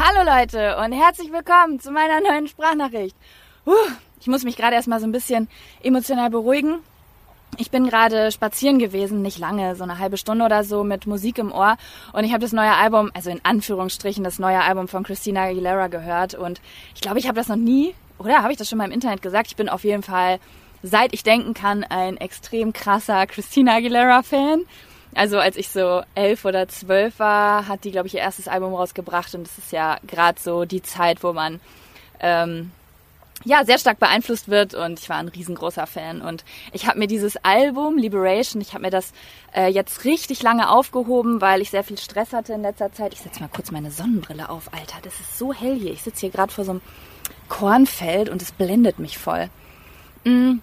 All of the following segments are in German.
Hallo Leute und herzlich willkommen zu meiner neuen Sprachnachricht. Puh, ich muss mich gerade erstmal so ein bisschen emotional beruhigen. Ich bin gerade spazieren gewesen, nicht lange, so eine halbe Stunde oder so mit Musik im Ohr und ich habe das neue Album, also in Anführungsstrichen das neue Album von Christina Aguilera gehört und ich glaube, ich habe das noch nie, oder habe ich das schon mal im Internet gesagt? Ich bin auf jeden Fall, seit ich denken kann, ein extrem krasser Christina Aguilera Fan also als ich so elf oder zwölf war, hat die, glaube ich, ihr erstes Album rausgebracht und das ist ja gerade so die Zeit, wo man ähm, ja sehr stark beeinflusst wird und ich war ein riesengroßer Fan und ich habe mir dieses Album Liberation, ich habe mir das äh, jetzt richtig lange aufgehoben, weil ich sehr viel Stress hatte in letzter Zeit. Ich setze mal kurz meine Sonnenbrille auf, Alter, das ist so hell hier. Ich sitze hier gerade vor so einem Kornfeld und es blendet mich voll. Mm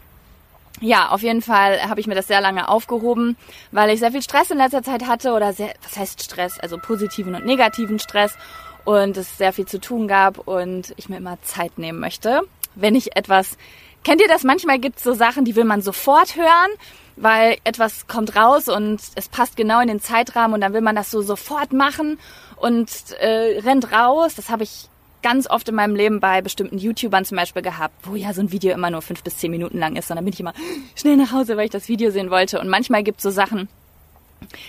ja, auf jeden Fall habe ich mir das sehr lange aufgehoben, weil ich sehr viel Stress in letzter Zeit hatte oder sehr, was heißt Stress, also positiven und negativen Stress und es sehr viel zu tun gab und ich mir immer Zeit nehmen möchte, wenn ich etwas, kennt ihr das? Manchmal gibt es so Sachen, die will man sofort hören, weil etwas kommt raus und es passt genau in den Zeitrahmen und dann will man das so sofort machen und äh, rennt raus. Das habe ich ganz oft in meinem Leben bei bestimmten YouTubern zum Beispiel gehabt, wo ja so ein Video immer nur fünf bis zehn Minuten lang ist. Und dann bin ich immer schnell nach Hause, weil ich das Video sehen wollte. Und manchmal gibt es so Sachen,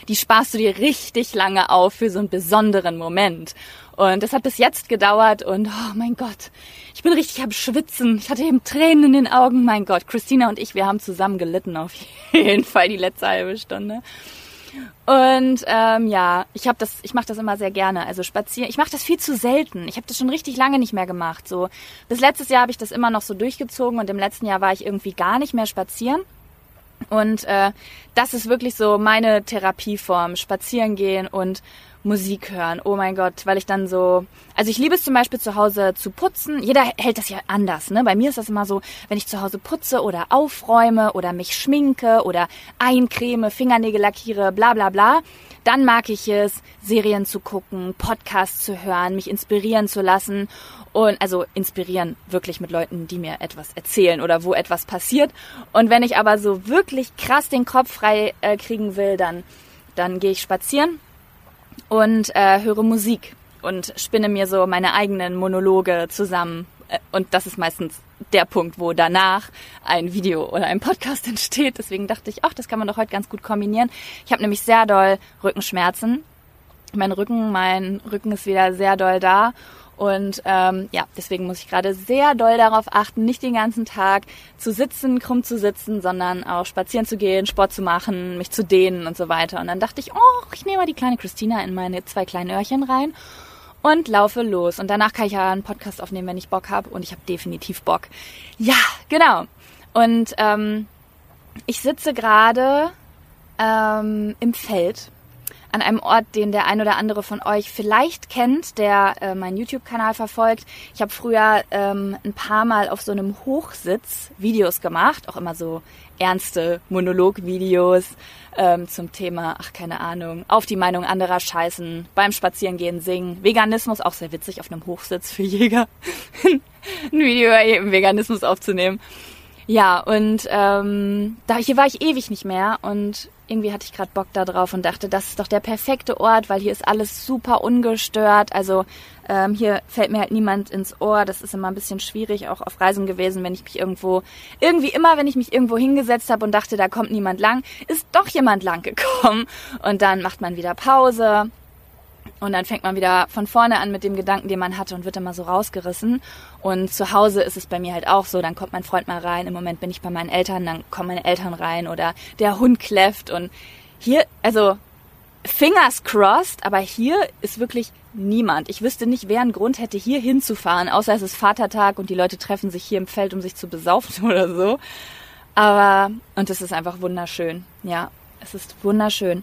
die sparst du dir richtig lange auf für so einen besonderen Moment. Und das hat bis jetzt gedauert und oh mein Gott, ich bin richtig am Schwitzen. Ich hatte eben Tränen in den Augen. Mein Gott, Christina und ich, wir haben zusammen gelitten auf jeden Fall die letzte halbe Stunde. Und ähm, ja, ich habe das, ich mache das immer sehr gerne. Also spazieren. Ich mache das viel zu selten. Ich habe das schon richtig lange nicht mehr gemacht. So bis letztes Jahr habe ich das immer noch so durchgezogen und im letzten Jahr war ich irgendwie gar nicht mehr spazieren. Und äh, das ist wirklich so meine Therapieform: Spazieren gehen und Musik hören. Oh mein Gott, weil ich dann so, also ich liebe es zum Beispiel zu Hause zu putzen. Jeder hält das ja anders, ne? Bei mir ist das immer so, wenn ich zu Hause putze oder aufräume oder mich schminke oder eincreme, Fingernägel lackiere, bla bla bla, dann mag ich es, Serien zu gucken, Podcasts zu hören, mich inspirieren zu lassen und also inspirieren wirklich mit Leuten, die mir etwas erzählen oder wo etwas passiert. Und wenn ich aber so wirklich krass den Kopf frei äh, kriegen will, dann dann gehe ich spazieren und äh, höre Musik und spinne mir so meine eigenen Monologe zusammen. Äh, und das ist meistens der Punkt, wo danach ein Video oder ein Podcast entsteht. Deswegen dachte ich, ach, das kann man doch heute ganz gut kombinieren. Ich habe nämlich sehr doll Rückenschmerzen. Mein Rücken, mein Rücken ist wieder sehr doll da und ähm, ja, deswegen muss ich gerade sehr doll darauf achten, nicht den ganzen Tag zu sitzen, krumm zu sitzen, sondern auch spazieren zu gehen, Sport zu machen, mich zu dehnen und so weiter. Und dann dachte ich, oh, ich nehme mal die kleine Christina in meine zwei kleinen Öhrchen rein und laufe los. Und danach kann ich ja einen Podcast aufnehmen, wenn ich Bock habe. Und ich habe definitiv Bock. Ja, genau. Und ähm, ich sitze gerade ähm, im Feld an einem Ort, den der ein oder andere von euch vielleicht kennt, der äh, meinen YouTube-Kanal verfolgt. Ich habe früher ähm, ein paar Mal auf so einem Hochsitz Videos gemacht, auch immer so ernste Monolog-Videos ähm, zum Thema, ach keine Ahnung, auf die Meinung anderer scheißen, beim Spazierengehen singen, Veganismus, auch sehr witzig auf einem Hochsitz für Jäger, ein Video über Veganismus aufzunehmen. Ja, und ähm, da hier war ich ewig nicht mehr und irgendwie hatte ich gerade Bock da drauf und dachte, das ist doch der perfekte Ort, weil hier ist alles super ungestört. Also ähm, hier fällt mir halt niemand ins Ohr. Das ist immer ein bisschen schwierig, auch auf Reisen gewesen, wenn ich mich irgendwo, irgendwie immer, wenn ich mich irgendwo hingesetzt habe und dachte, da kommt niemand lang, ist doch jemand lang gekommen. Und dann macht man wieder Pause und dann fängt man wieder von vorne an mit dem Gedanken, den man hatte und wird immer so rausgerissen. Und zu Hause ist es bei mir halt auch so, dann kommt mein Freund mal rein. Im Moment bin ich bei meinen Eltern, dann kommen meine Eltern rein oder der Hund kläfft. Und hier, also fingers crossed, aber hier ist wirklich niemand. Ich wüsste nicht, wer einen Grund hätte, hier hinzufahren, außer es ist Vatertag und die Leute treffen sich hier im Feld, um sich zu besaufen oder so. Aber, und es ist einfach wunderschön. Ja, es ist wunderschön.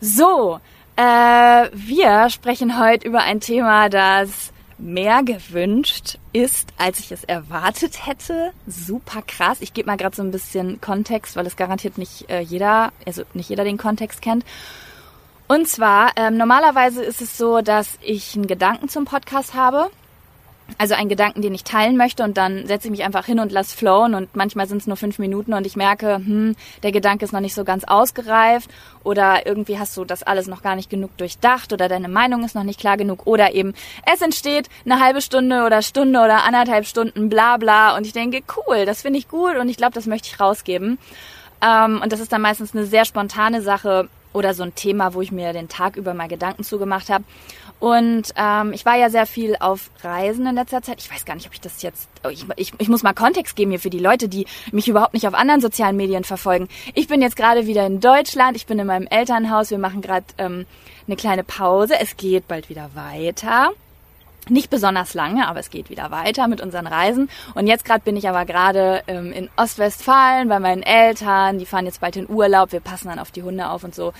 So, äh, wir sprechen heute über ein Thema, das mehr gewünscht ist, als ich es erwartet hätte. Super krass. Ich gebe mal gerade so ein bisschen Kontext, weil es garantiert nicht äh, jeder, also nicht jeder den Kontext kennt. Und zwar, ähm, normalerweise ist es so, dass ich einen Gedanken zum Podcast habe also einen Gedanken, den ich teilen möchte und dann setze ich mich einfach hin und lass flowen und manchmal sind es nur fünf Minuten und ich merke, hm, der Gedanke ist noch nicht so ganz ausgereift oder irgendwie hast du das alles noch gar nicht genug durchdacht oder deine Meinung ist noch nicht klar genug oder eben es entsteht eine halbe Stunde oder Stunde oder anderthalb Stunden bla bla und ich denke, cool, das finde ich gut und ich glaube, das möchte ich rausgeben. Ähm, und das ist dann meistens eine sehr spontane Sache oder so ein Thema, wo ich mir den Tag über mal Gedanken zugemacht habe. Und ähm, ich war ja sehr viel auf Reisen in letzter Zeit. Ich weiß gar nicht, ob ich das jetzt. Oh, ich, ich, ich muss mal Kontext geben hier für die Leute, die mich überhaupt nicht auf anderen sozialen Medien verfolgen. Ich bin jetzt gerade wieder in Deutschland. Ich bin in meinem Elternhaus. Wir machen gerade ähm, eine kleine Pause. Es geht bald wieder weiter. Nicht besonders lange, aber es geht wieder weiter mit unseren Reisen. Und jetzt gerade bin ich aber gerade ähm, in Ostwestfalen bei meinen Eltern. Die fahren jetzt bald in Urlaub. Wir passen dann auf die Hunde auf und so.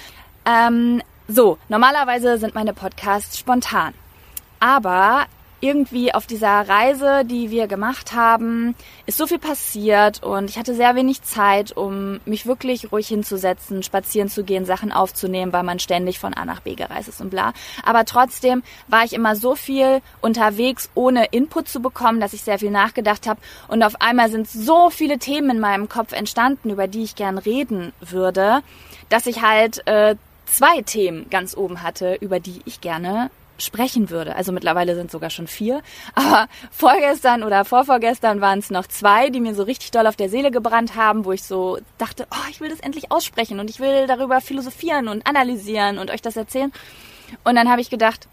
Ähm, so, normalerweise sind meine Podcasts spontan. Aber irgendwie auf dieser Reise, die wir gemacht haben, ist so viel passiert und ich hatte sehr wenig Zeit, um mich wirklich ruhig hinzusetzen, spazieren zu gehen, Sachen aufzunehmen, weil man ständig von A nach B gereist ist und bla. Aber trotzdem war ich immer so viel unterwegs, ohne Input zu bekommen, dass ich sehr viel nachgedacht habe und auf einmal sind so viele Themen in meinem Kopf entstanden, über die ich gern reden würde, dass ich halt äh, zwei Themen ganz oben hatte, über die ich gerne sprechen würde. Also mittlerweile sind sogar schon vier. Aber vorgestern oder vorvorgestern waren es noch zwei, die mir so richtig doll auf der Seele gebrannt haben, wo ich so dachte, oh, ich will das endlich aussprechen und ich will darüber philosophieren und analysieren und euch das erzählen. Und dann habe ich gedacht,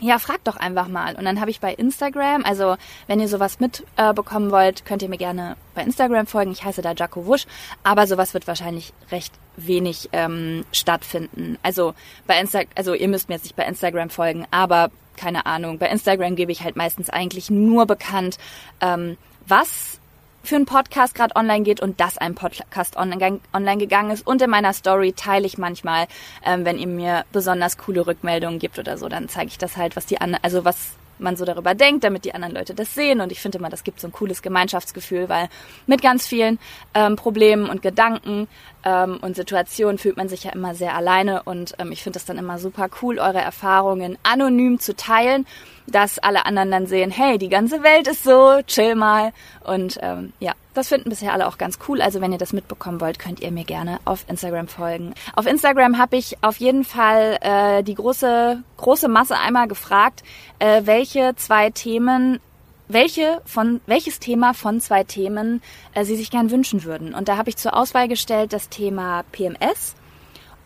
ja, fragt doch einfach mal. Und dann habe ich bei Instagram, also wenn ihr sowas mitbekommen äh, wollt, könnt ihr mir gerne bei Instagram folgen. Ich heiße da Jaco Wusch, aber sowas wird wahrscheinlich recht wenig ähm, stattfinden. Also bei Insta also ihr müsst mir jetzt nicht bei Instagram folgen, aber keine Ahnung, bei Instagram gebe ich halt meistens eigentlich nur bekannt, ähm, was für einen Podcast gerade online geht und dass ein Podcast online, gegangen ist. Und in meiner Story teile ich manchmal, ähm, wenn ihr mir besonders coole Rückmeldungen gibt oder so, dann zeige ich das halt, was die anderen, also was man so darüber denkt, damit die anderen Leute das sehen. Und ich finde immer, das gibt so ein cooles Gemeinschaftsgefühl, weil mit ganz vielen ähm, Problemen und Gedanken ähm, und Situationen fühlt man sich ja immer sehr alleine. Und ähm, ich finde es dann immer super cool, eure Erfahrungen anonym zu teilen, dass alle anderen dann sehen, hey, die ganze Welt ist so, chill mal. Und ähm, ja, das finden bisher alle auch ganz cool. Also wenn ihr das mitbekommen wollt, könnt ihr mir gerne auf Instagram folgen. Auf Instagram habe ich auf jeden Fall äh, die große, große Masse einmal gefragt, äh, welche zwei Themen welche von welches Thema von zwei Themen äh, Sie sich gern wünschen würden. Und da habe ich zur Auswahl gestellt das Thema PMS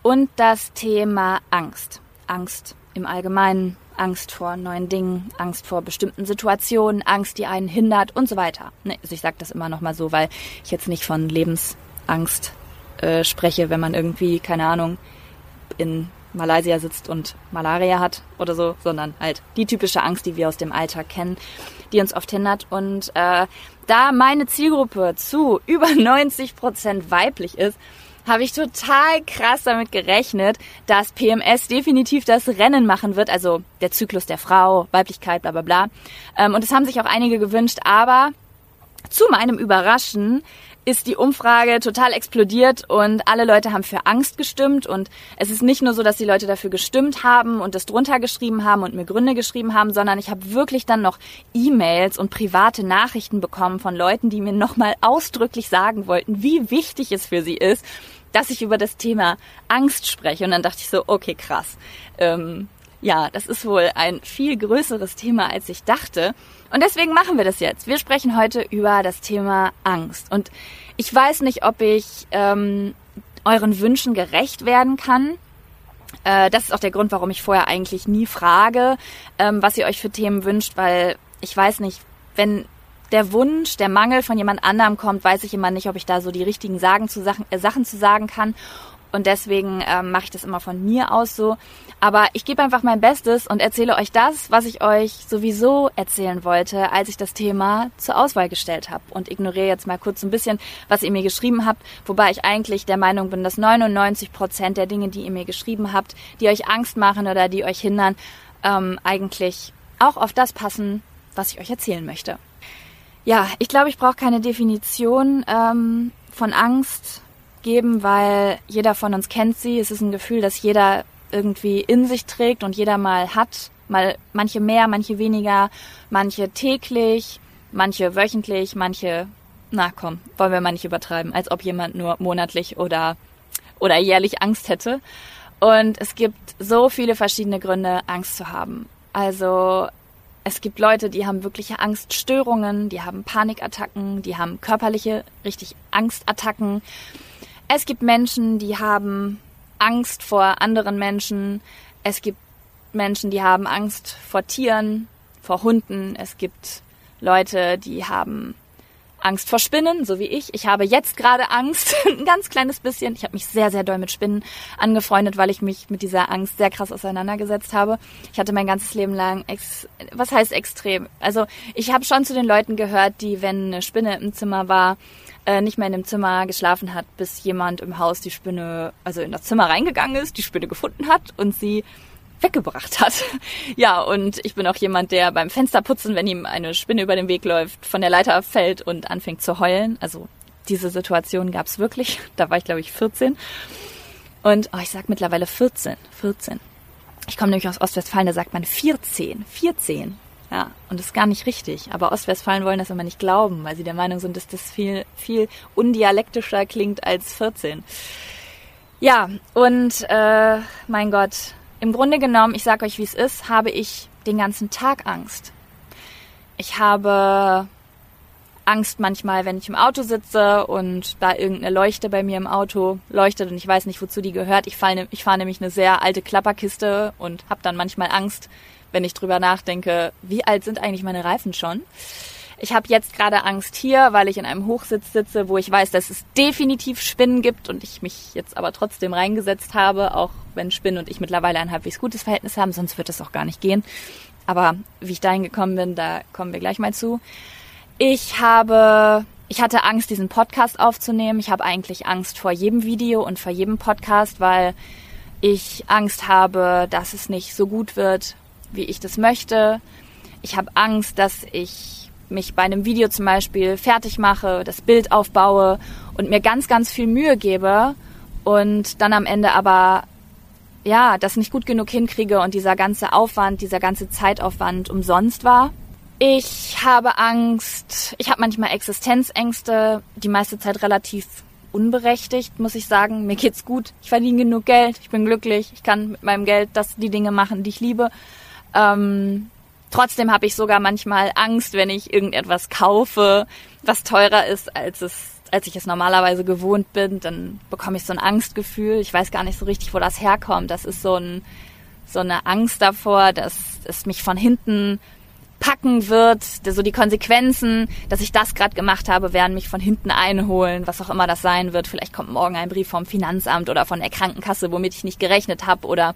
und das Thema Angst. Angst im Allgemeinen, Angst vor neuen Dingen, Angst vor bestimmten Situationen, Angst, die einen hindert und so weiter. Ne, also ich sage das immer nochmal so, weil ich jetzt nicht von Lebensangst äh, spreche, wenn man irgendwie, keine Ahnung, in Malaysia sitzt und Malaria hat oder so, sondern halt die typische Angst, die wir aus dem Alltag kennen, die uns oft hindert. Und äh, da meine Zielgruppe zu über 90 Prozent weiblich ist, habe ich total krass damit gerechnet, dass PMS definitiv das Rennen machen wird, also der Zyklus der Frau, Weiblichkeit, bla bla bla. Ähm, und das haben sich auch einige gewünscht, aber zu meinem Überraschen ist die Umfrage total explodiert und alle Leute haben für Angst gestimmt und es ist nicht nur so, dass die Leute dafür gestimmt haben und das drunter geschrieben haben und mir Gründe geschrieben haben, sondern ich habe wirklich dann noch E-Mails und private Nachrichten bekommen von Leuten, die mir nochmal ausdrücklich sagen wollten, wie wichtig es für sie ist, dass ich über das Thema Angst spreche. Und dann dachte ich so, okay, krass. Ähm, ja, das ist wohl ein viel größeres Thema, als ich dachte. Und deswegen machen wir das jetzt. Wir sprechen heute über das Thema Angst. Und ich weiß nicht, ob ich ähm, euren Wünschen gerecht werden kann. Äh, das ist auch der Grund, warum ich vorher eigentlich nie frage, ähm, was ihr euch für Themen wünscht, weil ich weiß nicht, wenn der Wunsch, der Mangel von jemand anderem kommt, weiß ich immer nicht, ob ich da so die richtigen Sagen zu Sachen, äh, Sachen zu sagen kann. Und deswegen ähm, mache ich das immer von mir aus so. Aber ich gebe einfach mein Bestes und erzähle euch das, was ich euch sowieso erzählen wollte, als ich das Thema zur Auswahl gestellt habe. Und ignoriere jetzt mal kurz ein bisschen, was ihr mir geschrieben habt, wobei ich eigentlich der Meinung bin, dass 99 Prozent der Dinge, die ihr mir geschrieben habt, die euch Angst machen oder die euch hindern, ähm, eigentlich auch auf das passen, was ich euch erzählen möchte. Ja, ich glaube, ich brauche keine Definition ähm, von Angst geben, weil jeder von uns kennt sie. Es ist ein Gefühl, das jeder irgendwie in sich trägt und jeder mal hat Mal manche mehr, manche weniger, manche täglich, manche wöchentlich, manche, na komm, wollen wir mal nicht übertreiben, als ob jemand nur monatlich oder, oder jährlich Angst hätte. Und es gibt so viele verschiedene Gründe, Angst zu haben. Also es gibt Leute, die haben wirkliche Angststörungen, die haben Panikattacken, die haben körperliche, richtig Angstattacken. Es gibt Menschen, die haben Angst vor anderen Menschen. Es gibt Menschen, die haben Angst vor Tieren, vor Hunden. Es gibt Leute, die haben Angst vor Spinnen, so wie ich. Ich habe jetzt gerade Angst, ein ganz kleines bisschen. Ich habe mich sehr, sehr doll mit Spinnen angefreundet, weil ich mich mit dieser Angst sehr krass auseinandergesetzt habe. Ich hatte mein ganzes Leben lang, ex was heißt extrem? Also ich habe schon zu den Leuten gehört, die, wenn eine Spinne im Zimmer war, äh, nicht mehr in dem Zimmer geschlafen hat, bis jemand im Haus die Spinne, also in das Zimmer reingegangen ist, die Spinne gefunden hat und sie weggebracht hat. Ja, und ich bin auch jemand, der beim Fensterputzen, wenn ihm eine Spinne über den Weg läuft, von der Leiter fällt und anfängt zu heulen. Also diese Situation gab es wirklich. Da war ich, glaube ich, 14. Und oh, ich sag mittlerweile 14. 14. Ich komme nämlich aus Ostwestfalen, da sagt man 14. 14. Ja, und das ist gar nicht richtig. Aber Ostwestfalen wollen das immer nicht glauben, weil sie der Meinung sind, dass das viel, viel undialektischer klingt als 14. Ja, und äh, mein Gott, im Grunde genommen, ich sage euch, wie es ist, habe ich den ganzen Tag Angst. Ich habe Angst manchmal, wenn ich im Auto sitze und da irgendeine Leuchte bei mir im Auto leuchtet und ich weiß nicht, wozu die gehört. Ich fahre ich fahr nämlich eine sehr alte Klapperkiste und habe dann manchmal Angst, wenn ich drüber nachdenke, wie alt sind eigentlich meine Reifen schon. Ich habe jetzt gerade Angst hier, weil ich in einem Hochsitz sitze, wo ich weiß, dass es definitiv Spinnen gibt und ich mich jetzt aber trotzdem reingesetzt habe, auch wenn Spinnen und ich mittlerweile ein halbwegs gutes Verhältnis haben, sonst wird es auch gar nicht gehen. Aber wie ich dahin gekommen bin, da kommen wir gleich mal zu. Ich habe, ich hatte Angst, diesen Podcast aufzunehmen. Ich habe eigentlich Angst vor jedem Video und vor jedem Podcast, weil ich Angst habe, dass es nicht so gut wird, wie ich das möchte. Ich habe Angst, dass ich mich bei einem Video zum Beispiel fertig mache, das Bild aufbaue und mir ganz, ganz viel Mühe gebe und dann am Ende aber ja, das nicht gut genug hinkriege und dieser ganze Aufwand, dieser ganze Zeitaufwand umsonst war. Ich habe Angst, ich habe manchmal Existenzängste, die meiste Zeit relativ unberechtigt, muss ich sagen. Mir geht's gut, ich verdiene genug Geld, ich bin glücklich, ich kann mit meinem Geld das die Dinge machen, die ich liebe. Ähm, Trotzdem habe ich sogar manchmal Angst, wenn ich irgendetwas kaufe, was teurer ist, als es als ich es normalerweise gewohnt bin, dann bekomme ich so ein Angstgefühl. Ich weiß gar nicht so richtig, wo das herkommt. Das ist so, ein, so eine Angst davor, dass es mich von hinten packen wird, so die Konsequenzen, dass ich das gerade gemacht habe, werden mich von hinten einholen, was auch immer das sein wird. Vielleicht kommt morgen ein Brief vom Finanzamt oder von der Krankenkasse, womit ich nicht gerechnet habe oder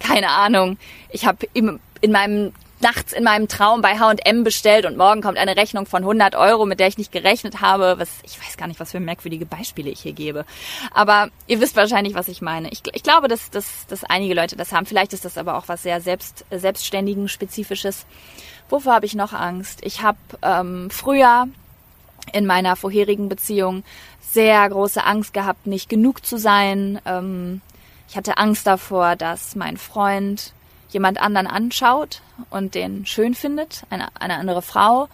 keine Ahnung. Ich habe in meinem nachts in meinem Traum bei H&M bestellt und morgen kommt eine Rechnung von 100 Euro, mit der ich nicht gerechnet habe. Was, ich weiß gar nicht, was für merkwürdige Beispiele ich hier gebe. Aber ihr wisst wahrscheinlich, was ich meine. Ich, ich glaube, dass, dass, dass einige Leute das haben. Vielleicht ist das aber auch was sehr selbst, selbstständigen, spezifisches. Wovor habe ich noch Angst? Ich habe ähm, früher in meiner vorherigen Beziehung sehr große Angst gehabt, nicht genug zu sein. Ähm, ich hatte Angst davor, dass mein Freund jemand anderen anschaut und den schön findet, eine, eine andere Frau.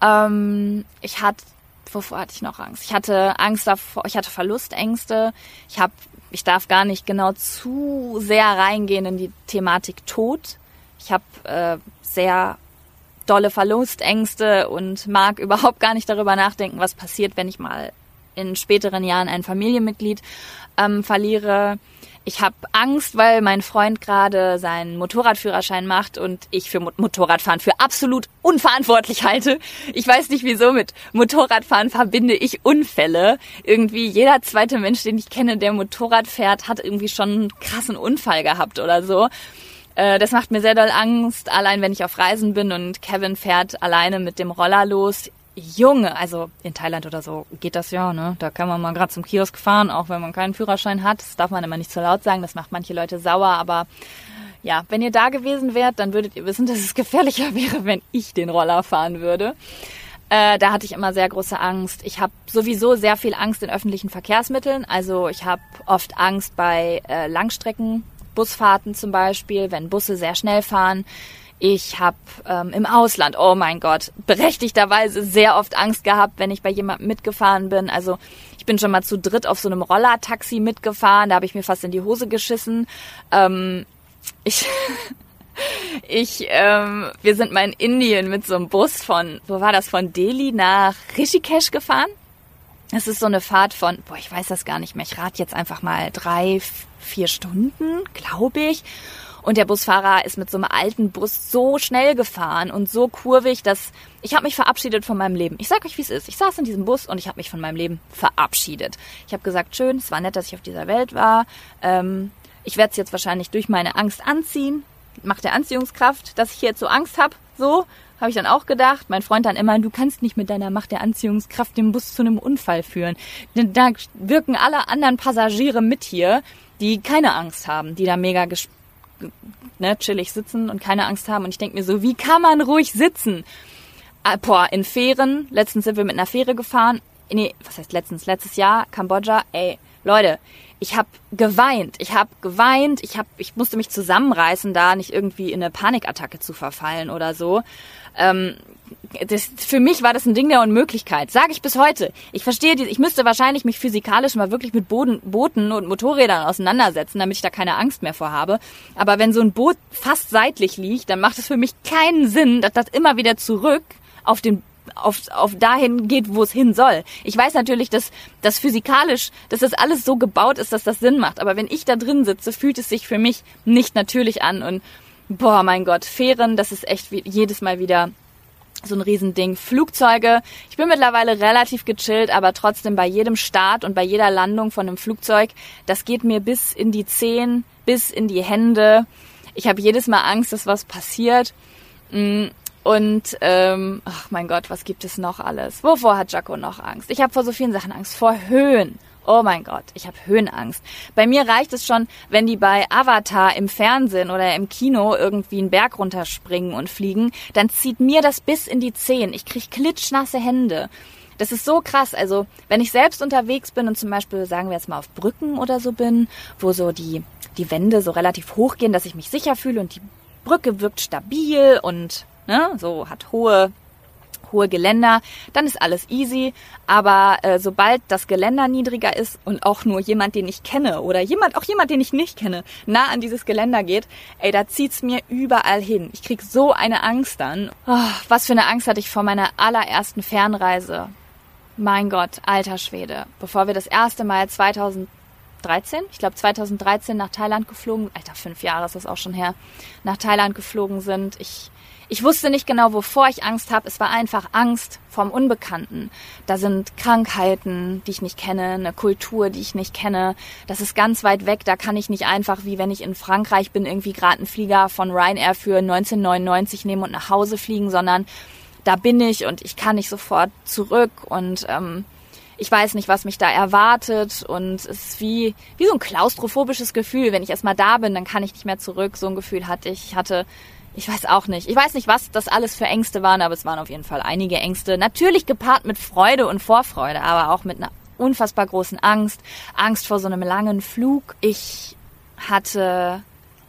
Ähm, ich hatte, wovor hatte ich noch Angst? Ich hatte Angst davor, ich hatte Verlustängste. Ich habe, ich darf gar nicht genau zu sehr reingehen in die Thematik Tod. Ich habe äh, sehr dolle Verlustängste und mag überhaupt gar nicht darüber nachdenken, was passiert, wenn ich mal in späteren Jahren ein Familienmitglied ähm, verliere. Ich habe Angst, weil mein Freund gerade seinen Motorradführerschein macht und ich für Motorradfahren für absolut unverantwortlich halte. Ich weiß nicht wieso mit Motorradfahren verbinde ich Unfälle. Irgendwie jeder zweite Mensch, den ich kenne, der Motorrad fährt, hat irgendwie schon einen krassen Unfall gehabt oder so. Äh, das macht mir sehr doll Angst, allein wenn ich auf Reisen bin und Kevin fährt alleine mit dem Roller los. Junge, also in Thailand oder so geht das ja, ne? Da kann man mal gerade zum Kiosk fahren, auch wenn man keinen Führerschein hat. Das darf man immer nicht zu laut sagen, das macht manche Leute sauer, aber ja, wenn ihr da gewesen wärt, dann würdet ihr wissen, dass es gefährlicher wäre, wenn ich den Roller fahren würde. Äh, da hatte ich immer sehr große Angst. Ich habe sowieso sehr viel Angst in öffentlichen Verkehrsmitteln. Also ich habe oft Angst bei äh, Langstrecken Busfahrten zum Beispiel, wenn Busse sehr schnell fahren. Ich habe ähm, im Ausland, oh mein Gott, berechtigterweise sehr oft Angst gehabt, wenn ich bei jemandem mitgefahren bin. Also ich bin schon mal zu dritt auf so einem Rollertaxi mitgefahren, da habe ich mir fast in die Hose geschissen. Ähm, ich ich, ähm, wir sind mal in Indien mit so einem Bus von, wo war das, von Delhi nach Rishikesh gefahren. Es ist so eine Fahrt von, boah, ich weiß das gar nicht mehr. Ich rate jetzt einfach mal drei, vier Stunden, glaube ich. Und der Busfahrer ist mit so einem alten Bus so schnell gefahren und so kurvig, dass ich habe mich verabschiedet von meinem Leben. Ich sag euch, wie es ist. Ich saß in diesem Bus und ich habe mich von meinem Leben verabschiedet. Ich habe gesagt, schön, es war nett, dass ich auf dieser Welt war. Ähm, ich werde es jetzt wahrscheinlich durch meine Angst anziehen. Macht der Anziehungskraft, dass ich hier jetzt so Angst habe. So, habe ich dann auch gedacht. Mein Freund dann immer, du kannst nicht mit deiner Macht der Anziehungskraft den Bus zu einem Unfall führen. Da wirken alle anderen Passagiere mit hier, die keine Angst haben, die da mega ne, chillig sitzen und keine Angst haben. Und ich denke mir so, wie kann man ruhig sitzen? Ah, boah, in Fähren, letztens sind wir mit einer Fähre gefahren. Nee, was heißt letztens? Letztes Jahr, Kambodscha. Ey, Leute, ich habe geweint. Ich habe geweint. Ich hab, ich musste mich zusammenreißen, da nicht irgendwie in eine Panikattacke zu verfallen oder so. Ähm, das, für mich war das ein Ding der Unmöglichkeit. Sage ich bis heute. Ich verstehe, die, ich müsste wahrscheinlich mich physikalisch mal wirklich mit Boden, Booten und Motorrädern auseinandersetzen, damit ich da keine Angst mehr vor habe. Aber wenn so ein Boot fast seitlich liegt, dann macht es für mich keinen Sinn, dass das immer wieder zurück auf den auf, auf dahin geht, wo es hin soll. Ich weiß natürlich, dass das physikalisch, dass das alles so gebaut ist, dass das Sinn macht. Aber wenn ich da drin sitze, fühlt es sich für mich nicht natürlich an. Und boah, mein Gott, Fähren, das ist echt wie, jedes Mal wieder so ein Riesending. Flugzeuge, ich bin mittlerweile relativ gechillt, aber trotzdem bei jedem Start und bei jeder Landung von einem Flugzeug, das geht mir bis in die Zehen, bis in die Hände. Ich habe jedes Mal Angst, dass was passiert. Und ähm, ach mein Gott, was gibt es noch alles? Wovor hat Jaco noch Angst? Ich habe vor so vielen Sachen Angst. Vor Höhen. Oh mein Gott, ich habe Höhenangst. Bei mir reicht es schon, wenn die bei Avatar im Fernsehen oder im Kino irgendwie einen Berg runterspringen und fliegen, dann zieht mir das bis in die Zehen. Ich krieg klitschnasse Hände. Das ist so krass. Also, wenn ich selbst unterwegs bin und zum Beispiel, sagen wir jetzt mal, auf Brücken oder so bin, wo so die, die Wände so relativ hoch gehen, dass ich mich sicher fühle und die Brücke wirkt stabil und ne, so hat hohe hohe Geländer, dann ist alles easy. Aber äh, sobald das Geländer niedriger ist und auch nur jemand, den ich kenne oder jemand, auch jemand, den ich nicht kenne, nah an dieses Geländer geht, ey, da zieht's mir überall hin. Ich krieg so eine Angst dann. Oh, was für eine Angst hatte ich vor meiner allerersten Fernreise. Mein Gott, alter Schwede. Bevor wir das erste Mal 2013, ich glaube 2013 nach Thailand geflogen, alter, fünf Jahre ist das auch schon her, nach Thailand geflogen sind. Ich ich wusste nicht genau, wovor ich Angst habe. Es war einfach Angst vom Unbekannten. Da sind Krankheiten, die ich nicht kenne, eine Kultur, die ich nicht kenne. Das ist ganz weit weg. Da kann ich nicht einfach, wie wenn ich in Frankreich bin, irgendwie gerade einen Flieger von Ryanair für 1999 nehmen und nach Hause fliegen, sondern da bin ich und ich kann nicht sofort zurück und ähm, ich weiß nicht, was mich da erwartet und es ist wie, wie so ein klaustrophobisches Gefühl. Wenn ich erstmal da bin, dann kann ich nicht mehr zurück. So ein Gefühl hatte ich. Ich hatte ich weiß auch nicht. Ich weiß nicht, was das alles für Ängste waren, aber es waren auf jeden Fall einige Ängste. Natürlich gepaart mit Freude und Vorfreude, aber auch mit einer unfassbar großen Angst. Angst vor so einem langen Flug. Ich hatte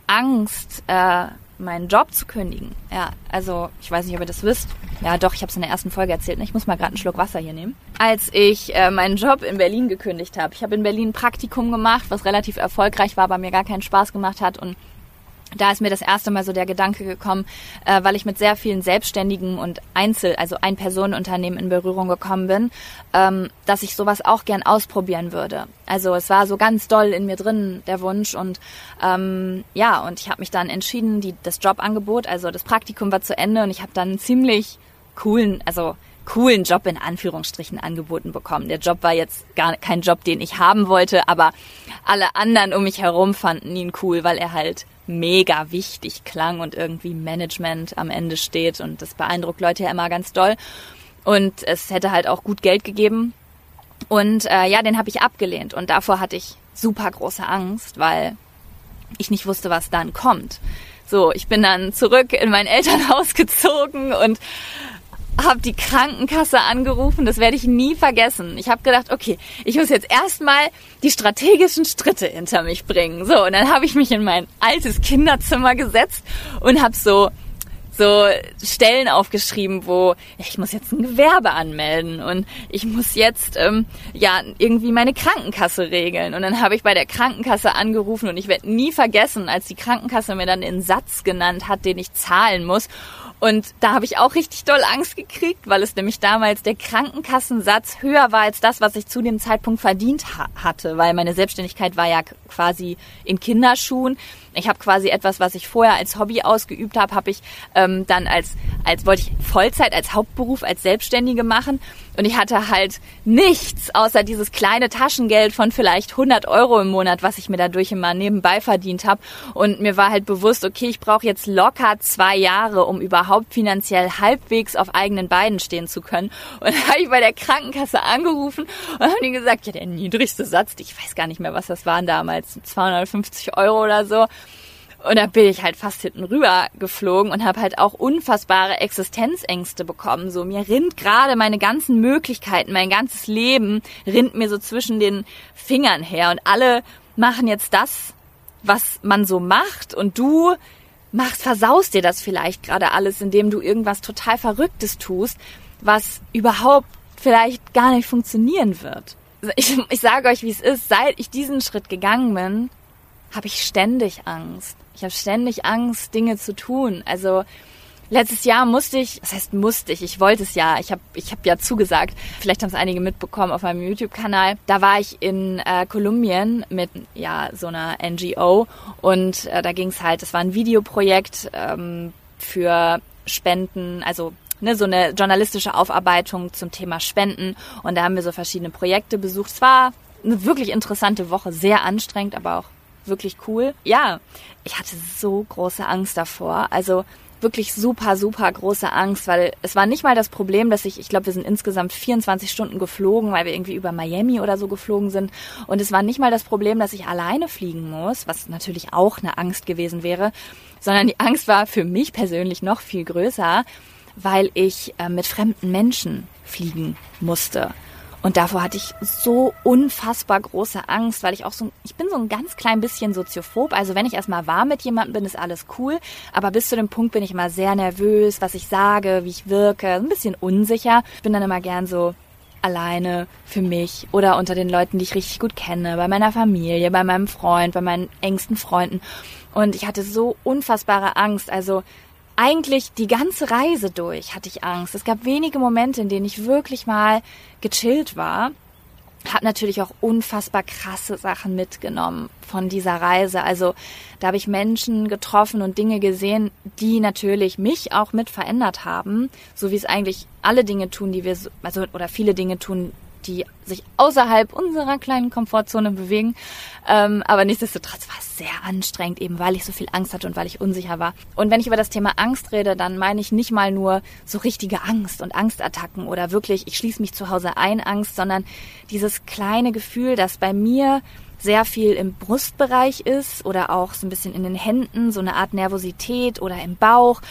Angst, äh, meinen Job zu kündigen. Ja, also ich weiß nicht, ob ihr das wisst. Ja, doch, ich habe es in der ersten Folge erzählt. Ich muss mal gerade einen Schluck Wasser hier nehmen. Als ich äh, meinen Job in Berlin gekündigt habe. Ich habe in Berlin ein Praktikum gemacht, was relativ erfolgreich war, aber mir gar keinen Spaß gemacht hat und da ist mir das erste Mal so der Gedanke gekommen, äh, weil ich mit sehr vielen Selbstständigen und Einzel-, also Ein-Personen-Unternehmen in Berührung gekommen bin, ähm, dass ich sowas auch gern ausprobieren würde. Also es war so ganz doll in mir drin, der Wunsch. Und ähm, ja, und ich habe mich dann entschieden, die, das Jobangebot, also das Praktikum war zu Ende und ich habe dann einen ziemlich coolen, also coolen Job in Anführungsstrichen angeboten bekommen. Der Job war jetzt gar kein Job, den ich haben wollte, aber alle anderen um mich herum fanden ihn cool, weil er halt mega wichtig klang und irgendwie Management am Ende steht und das beeindruckt Leute ja immer ganz doll. Und es hätte halt auch gut Geld gegeben. Und äh, ja, den habe ich abgelehnt und davor hatte ich super große Angst, weil ich nicht wusste, was dann kommt. So, ich bin dann zurück in mein Elternhaus gezogen und habe die Krankenkasse angerufen, das werde ich nie vergessen. Ich habe gedacht, okay, ich muss jetzt erstmal die strategischen Schritte hinter mich bringen. So, und dann habe ich mich in mein altes Kinderzimmer gesetzt und habe so so Stellen aufgeschrieben, wo ich muss jetzt ein Gewerbe anmelden und ich muss jetzt ähm, ja irgendwie meine Krankenkasse regeln. Und dann habe ich bei der Krankenkasse angerufen und ich werde nie vergessen, als die Krankenkasse mir dann den Satz genannt hat, den ich zahlen muss. Und da habe ich auch richtig doll Angst gekriegt, weil es nämlich damals der Krankenkassensatz höher war als das, was ich zu dem Zeitpunkt verdient ha hatte, weil meine Selbstständigkeit war ja quasi in Kinderschuhen. Ich habe quasi etwas, was ich vorher als Hobby ausgeübt habe, habe ich ähm, dann als, als wollte ich Vollzeit, als Hauptberuf, als Selbstständige machen. Und ich hatte halt nichts außer dieses kleine Taschengeld von vielleicht 100 Euro im Monat, was ich mir dadurch immer nebenbei verdient habe. Und mir war halt bewusst, okay, ich brauche jetzt locker zwei Jahre, um überhaupt finanziell halbwegs auf eigenen Beinen stehen zu können. Und dann habe ich bei der Krankenkasse angerufen und haben die gesagt, ja, der niedrigste Satz, ich weiß gar nicht mehr, was das waren damals, 250 Euro oder so. Und da bin ich halt fast hinten rüber geflogen und habe halt auch unfassbare Existenzängste bekommen. So, mir rinnt gerade meine ganzen Möglichkeiten, mein ganzes Leben rinnt mir so zwischen den Fingern her. Und alle machen jetzt das, was man so macht. Und du machst, versaust dir das vielleicht gerade alles, indem du irgendwas total Verrücktes tust, was überhaupt vielleicht gar nicht funktionieren wird. Ich, ich sage euch, wie es ist, seit ich diesen Schritt gegangen bin, habe ich ständig Angst. Ich habe ständig Angst, Dinge zu tun. Also letztes Jahr musste ich, das heißt musste ich, ich wollte es ja, ich habe ich hab ja zugesagt. Vielleicht haben es einige mitbekommen auf meinem YouTube-Kanal. Da war ich in äh, Kolumbien mit ja so einer NGO und äh, da ging es halt, das war ein Videoprojekt ähm, für Spenden, also ne, so eine journalistische Aufarbeitung zum Thema Spenden und da haben wir so verschiedene Projekte besucht. Es war eine wirklich interessante Woche, sehr anstrengend, aber auch wirklich cool. Ja, ich hatte so große Angst davor. Also wirklich super, super große Angst, weil es war nicht mal das Problem, dass ich, ich glaube, wir sind insgesamt 24 Stunden geflogen, weil wir irgendwie über Miami oder so geflogen sind. Und es war nicht mal das Problem, dass ich alleine fliegen muss, was natürlich auch eine Angst gewesen wäre, sondern die Angst war für mich persönlich noch viel größer, weil ich äh, mit fremden Menschen fliegen musste. Und davor hatte ich so unfassbar große Angst, weil ich auch so, ich bin so ein ganz klein bisschen soziophob. Also wenn ich erstmal warm mit jemandem bin, ist alles cool. Aber bis zu dem Punkt bin ich immer sehr nervös, was ich sage, wie ich wirke, ein bisschen unsicher. Ich bin dann immer gern so alleine für mich oder unter den Leuten, die ich richtig gut kenne, bei meiner Familie, bei meinem Freund, bei meinen engsten Freunden. Und ich hatte so unfassbare Angst. Also eigentlich die ganze Reise durch hatte ich Angst. Es gab wenige Momente, in denen ich wirklich mal gechillt war. Hab natürlich auch unfassbar krasse Sachen mitgenommen von dieser Reise. Also da habe ich Menschen getroffen und Dinge gesehen, die natürlich mich auch mit verändert haben, so wie es eigentlich alle Dinge tun, die wir also oder viele Dinge tun, die sich außerhalb unserer kleinen Komfortzone bewegen. Ähm, aber nichtsdestotrotz war es sehr anstrengend, eben weil ich so viel Angst hatte und weil ich unsicher war. Und wenn ich über das Thema Angst rede, dann meine ich nicht mal nur so richtige Angst und Angstattacken oder wirklich, ich schließe mich zu Hause ein Angst, sondern dieses kleine Gefühl, das bei mir sehr viel im Brustbereich ist oder auch so ein bisschen in den Händen, so eine Art Nervosität oder im Bauch.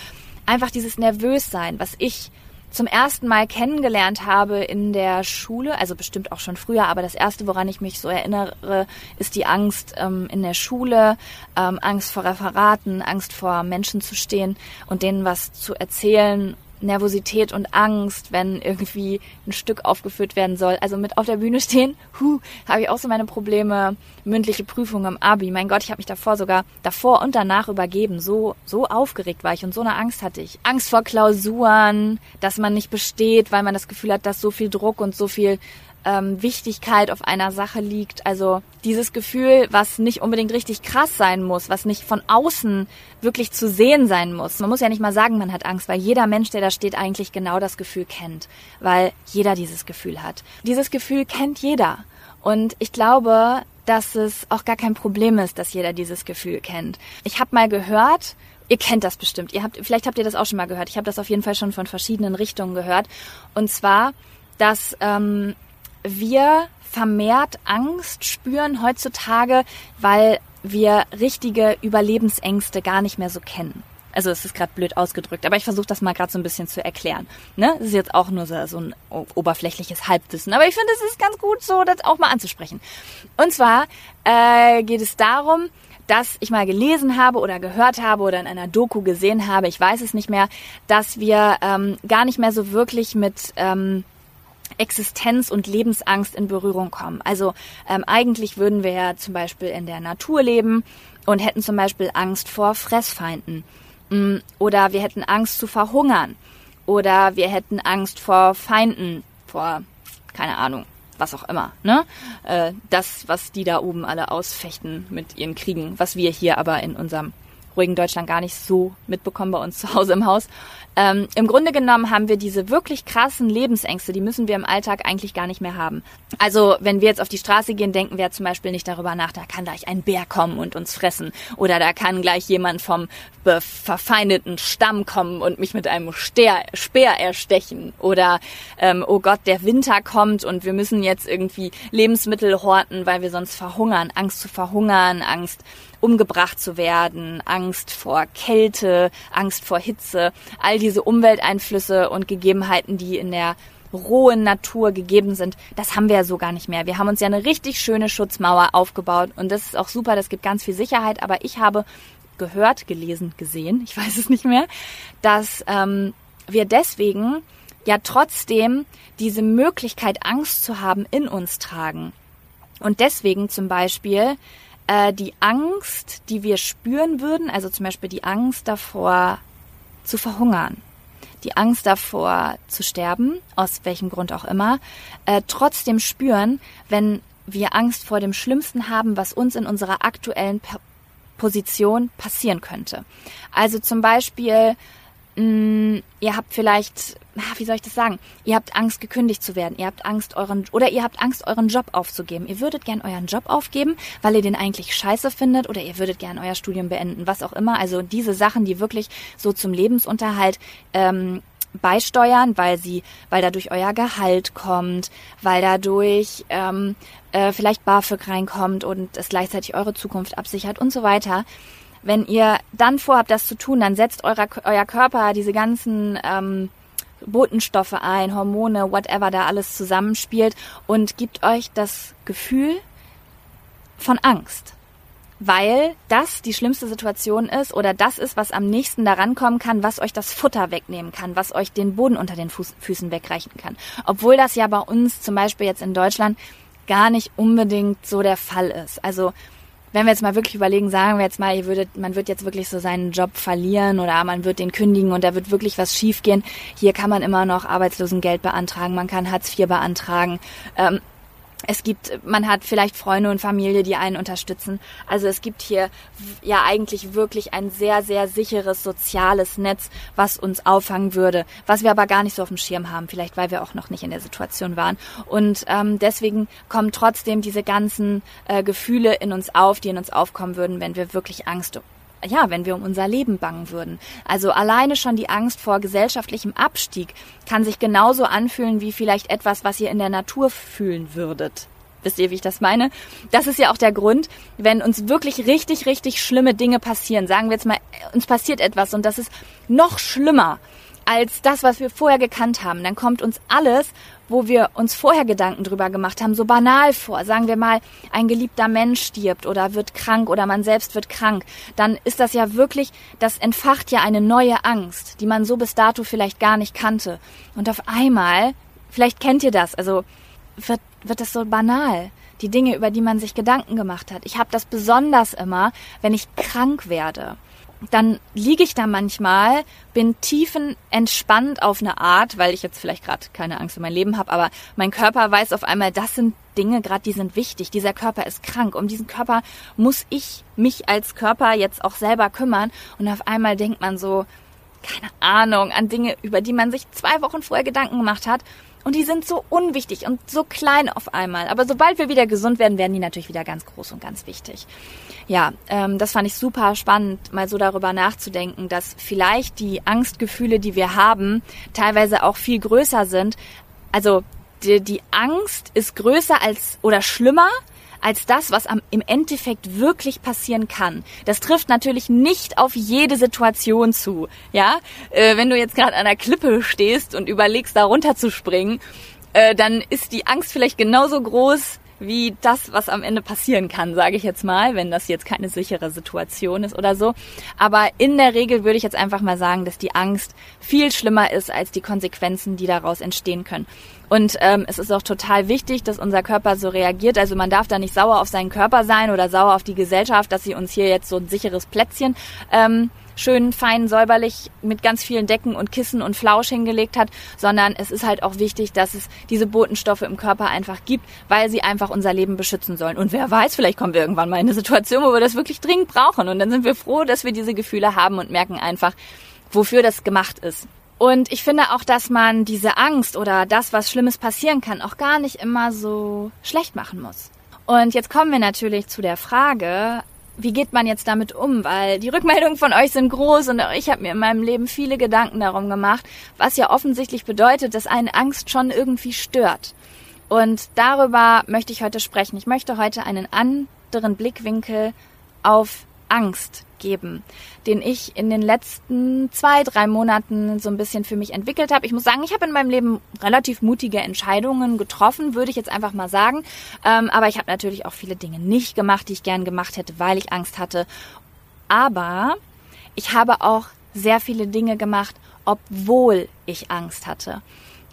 Einfach dieses Nervössein, was ich zum ersten Mal kennengelernt habe in der Schule, also bestimmt auch schon früher, aber das erste, woran ich mich so erinnere, ist die Angst ähm, in der Schule, ähm, Angst vor Referaten, Angst vor Menschen zu stehen und denen was zu erzählen Nervosität und Angst, wenn irgendwie ein Stück aufgeführt werden soll. Also mit auf der Bühne stehen, hu, habe ich auch so meine Probleme. Mündliche Prüfung im Abi. Mein Gott, ich habe mich davor sogar davor und danach übergeben. So so aufgeregt war ich und so eine Angst hatte ich. Angst vor Klausuren, dass man nicht besteht, weil man das Gefühl hat, dass so viel Druck und so viel ähm, Wichtigkeit auf einer Sache liegt. Also dieses Gefühl, was nicht unbedingt richtig krass sein muss, was nicht von außen wirklich zu sehen sein muss. Man muss ja nicht mal sagen, man hat Angst, weil jeder Mensch, der da steht, eigentlich genau das Gefühl kennt, weil jeder dieses Gefühl hat. Dieses Gefühl kennt jeder. Und ich glaube, dass es auch gar kein Problem ist, dass jeder dieses Gefühl kennt. Ich habe mal gehört, ihr kennt das bestimmt, ihr habt, vielleicht habt ihr das auch schon mal gehört. Ich habe das auf jeden Fall schon von verschiedenen Richtungen gehört. Und zwar, dass ähm, wir vermehrt Angst spüren heutzutage, weil wir richtige Überlebensängste gar nicht mehr so kennen. Also es ist gerade blöd ausgedrückt, aber ich versuche das mal gerade so ein bisschen zu erklären. Ne? Das ist jetzt auch nur so, so ein oberflächliches Halbwissen, aber ich finde, es ist ganz gut, so das auch mal anzusprechen. Und zwar äh, geht es darum, dass ich mal gelesen habe oder gehört habe oder in einer Doku gesehen habe, ich weiß es nicht mehr, dass wir ähm, gar nicht mehr so wirklich mit ähm, Existenz und Lebensangst in Berührung kommen. Also ähm, eigentlich würden wir ja zum Beispiel in der Natur leben und hätten zum Beispiel Angst vor Fressfeinden. Mm, oder wir hätten Angst zu verhungern. Oder wir hätten Angst vor Feinden, vor, keine Ahnung, was auch immer. Ne? Äh, das, was die da oben alle ausfechten mit ihren Kriegen, was wir hier aber in unserem ruhigen Deutschland gar nicht so mitbekommen bei uns zu Hause im Haus. Ähm, Im Grunde genommen haben wir diese wirklich krassen Lebensängste, die müssen wir im Alltag eigentlich gar nicht mehr haben. Also wenn wir jetzt auf die Straße gehen, denken wir zum Beispiel nicht darüber nach, da kann gleich ein Bär kommen und uns fressen. Oder da kann gleich jemand vom verfeindeten Stamm kommen und mich mit einem Speer, Speer erstechen. Oder ähm, oh Gott, der Winter kommt und wir müssen jetzt irgendwie Lebensmittel horten, weil wir sonst verhungern. Angst zu verhungern, Angst umgebracht zu werden, Angst vor Kälte, Angst vor Hitze, all diese Umwelteinflüsse und Gegebenheiten, die in der rohen Natur gegeben sind, das haben wir ja so gar nicht mehr. Wir haben uns ja eine richtig schöne Schutzmauer aufgebaut und das ist auch super, das gibt ganz viel Sicherheit, aber ich habe gehört, gelesen, gesehen, ich weiß es nicht mehr, dass ähm, wir deswegen ja trotzdem diese Möglichkeit, Angst zu haben, in uns tragen. Und deswegen zum Beispiel äh, die Angst, die wir spüren würden, also zum Beispiel die Angst davor zu verhungern, die Angst davor zu sterben, aus welchem Grund auch immer, äh, trotzdem spüren, wenn wir Angst vor dem Schlimmsten haben, was uns in unserer aktuellen Position passieren könnte. Also zum Beispiel mh, mm, ihr habt vielleicht, wie soll ich das sagen? Ihr habt Angst, gekündigt zu werden. Ihr habt Angst, euren, oder ihr habt Angst, euren Job aufzugeben. Ihr würdet gern euren Job aufgeben, weil ihr den eigentlich scheiße findet, oder ihr würdet gern euer Studium beenden, was auch immer. Also diese Sachen, die wirklich so zum Lebensunterhalt ähm, beisteuern, weil sie, weil dadurch euer Gehalt kommt, weil dadurch ähm, äh, vielleicht BAföG reinkommt und es gleichzeitig eure Zukunft absichert und so weiter. Wenn ihr dann vorhabt, das zu tun, dann setzt euer, euer Körper diese ganzen ähm, Botenstoffe ein, Hormone, whatever da alles zusammenspielt und gibt euch das Gefühl von Angst. Weil das die schlimmste Situation ist oder das ist, was am nächsten daran kommen kann, was euch das Futter wegnehmen kann, was euch den Boden unter den Fuß, Füßen wegreichen kann. Obwohl das ja bei uns zum Beispiel jetzt in Deutschland gar nicht unbedingt so der Fall ist. Also wenn wir jetzt mal wirklich überlegen, sagen wir jetzt mal, ihr würdet, man wird jetzt wirklich so seinen Job verlieren oder man wird den kündigen und da wird wirklich was schiefgehen. Hier kann man immer noch Arbeitslosengeld beantragen, man kann Hartz IV beantragen. Ähm, es gibt, man hat vielleicht Freunde und Familie, die einen unterstützen. Also es gibt hier ja eigentlich wirklich ein sehr, sehr sicheres soziales Netz, was uns auffangen würde, was wir aber gar nicht so auf dem Schirm haben, vielleicht weil wir auch noch nicht in der Situation waren. Und ähm, deswegen kommen trotzdem diese ganzen äh, Gefühle in uns auf, die in uns aufkommen würden, wenn wir wirklich Angst ja, wenn wir um unser Leben bangen würden. Also alleine schon die Angst vor gesellschaftlichem Abstieg kann sich genauso anfühlen wie vielleicht etwas, was ihr in der Natur fühlen würdet. Wisst ihr, wie ich das meine? Das ist ja auch der Grund, wenn uns wirklich richtig, richtig schlimme Dinge passieren. Sagen wir jetzt mal, uns passiert etwas und das ist noch schlimmer als das, was wir vorher gekannt haben. Dann kommt uns alles, wo wir uns vorher Gedanken drüber gemacht haben, so banal vor. Sagen wir mal, ein geliebter Mensch stirbt oder wird krank oder man selbst wird krank. Dann ist das ja wirklich, das entfacht ja eine neue Angst, die man so bis dato vielleicht gar nicht kannte. Und auf einmal, vielleicht kennt ihr das, also wird, wird das so banal. Die Dinge, über die man sich Gedanken gemacht hat. Ich habe das besonders immer, wenn ich krank werde dann liege ich da manchmal, bin tiefenentspannt auf eine Art, weil ich jetzt vielleicht gerade keine Angst um mein Leben habe, aber mein Körper weiß auf einmal, das sind Dinge gerade, die sind wichtig. Dieser Körper ist krank. Um diesen Körper muss ich mich als Körper jetzt auch selber kümmern. Und auf einmal denkt man so, keine Ahnung, an Dinge, über die man sich zwei Wochen vorher Gedanken gemacht hat. Und die sind so unwichtig und so klein auf einmal. Aber sobald wir wieder gesund werden, werden die natürlich wieder ganz groß und ganz wichtig. Ja, ähm, das fand ich super spannend, mal so darüber nachzudenken, dass vielleicht die Angstgefühle, die wir haben, teilweise auch viel größer sind. Also die, die Angst ist größer als oder schlimmer als das, was am, im Endeffekt wirklich passieren kann. Das trifft natürlich nicht auf jede Situation zu. Ja, äh, wenn du jetzt gerade an einer Klippe stehst und überlegst, da runter zu springen, äh, dann ist die Angst vielleicht genauso groß wie das, was am Ende passieren kann, sage ich jetzt mal, wenn das jetzt keine sichere Situation ist oder so. Aber in der Regel würde ich jetzt einfach mal sagen, dass die Angst viel schlimmer ist als die Konsequenzen, die daraus entstehen können. Und ähm, es ist auch total wichtig, dass unser Körper so reagiert. Also man darf da nicht sauer auf seinen Körper sein oder sauer auf die Gesellschaft, dass sie uns hier jetzt so ein sicheres Plätzchen ähm, schön fein säuberlich mit ganz vielen Decken und Kissen und Flausch hingelegt hat, sondern es ist halt auch wichtig, dass es diese Botenstoffe im Körper einfach gibt, weil sie einfach unser Leben beschützen sollen. Und wer weiß, vielleicht kommen wir irgendwann mal in eine Situation, wo wir das wirklich dringend brauchen. Und dann sind wir froh, dass wir diese Gefühle haben und merken einfach, wofür das gemacht ist. Und ich finde auch, dass man diese Angst oder das, was Schlimmes passieren kann, auch gar nicht immer so schlecht machen muss. Und jetzt kommen wir natürlich zu der Frage, wie geht man jetzt damit um? Weil die Rückmeldungen von euch sind groß und auch ich habe mir in meinem Leben viele Gedanken darum gemacht, was ja offensichtlich bedeutet, dass eine Angst schon irgendwie stört. Und darüber möchte ich heute sprechen. Ich möchte heute einen anderen Blickwinkel auf Angst geben, den ich in den letzten zwei, drei Monaten so ein bisschen für mich entwickelt habe. Ich muss sagen, ich habe in meinem Leben relativ mutige Entscheidungen getroffen, würde ich jetzt einfach mal sagen. Ähm, aber ich habe natürlich auch viele Dinge nicht gemacht, die ich gern gemacht hätte, weil ich Angst hatte. Aber ich habe auch sehr viele Dinge gemacht, obwohl ich Angst hatte.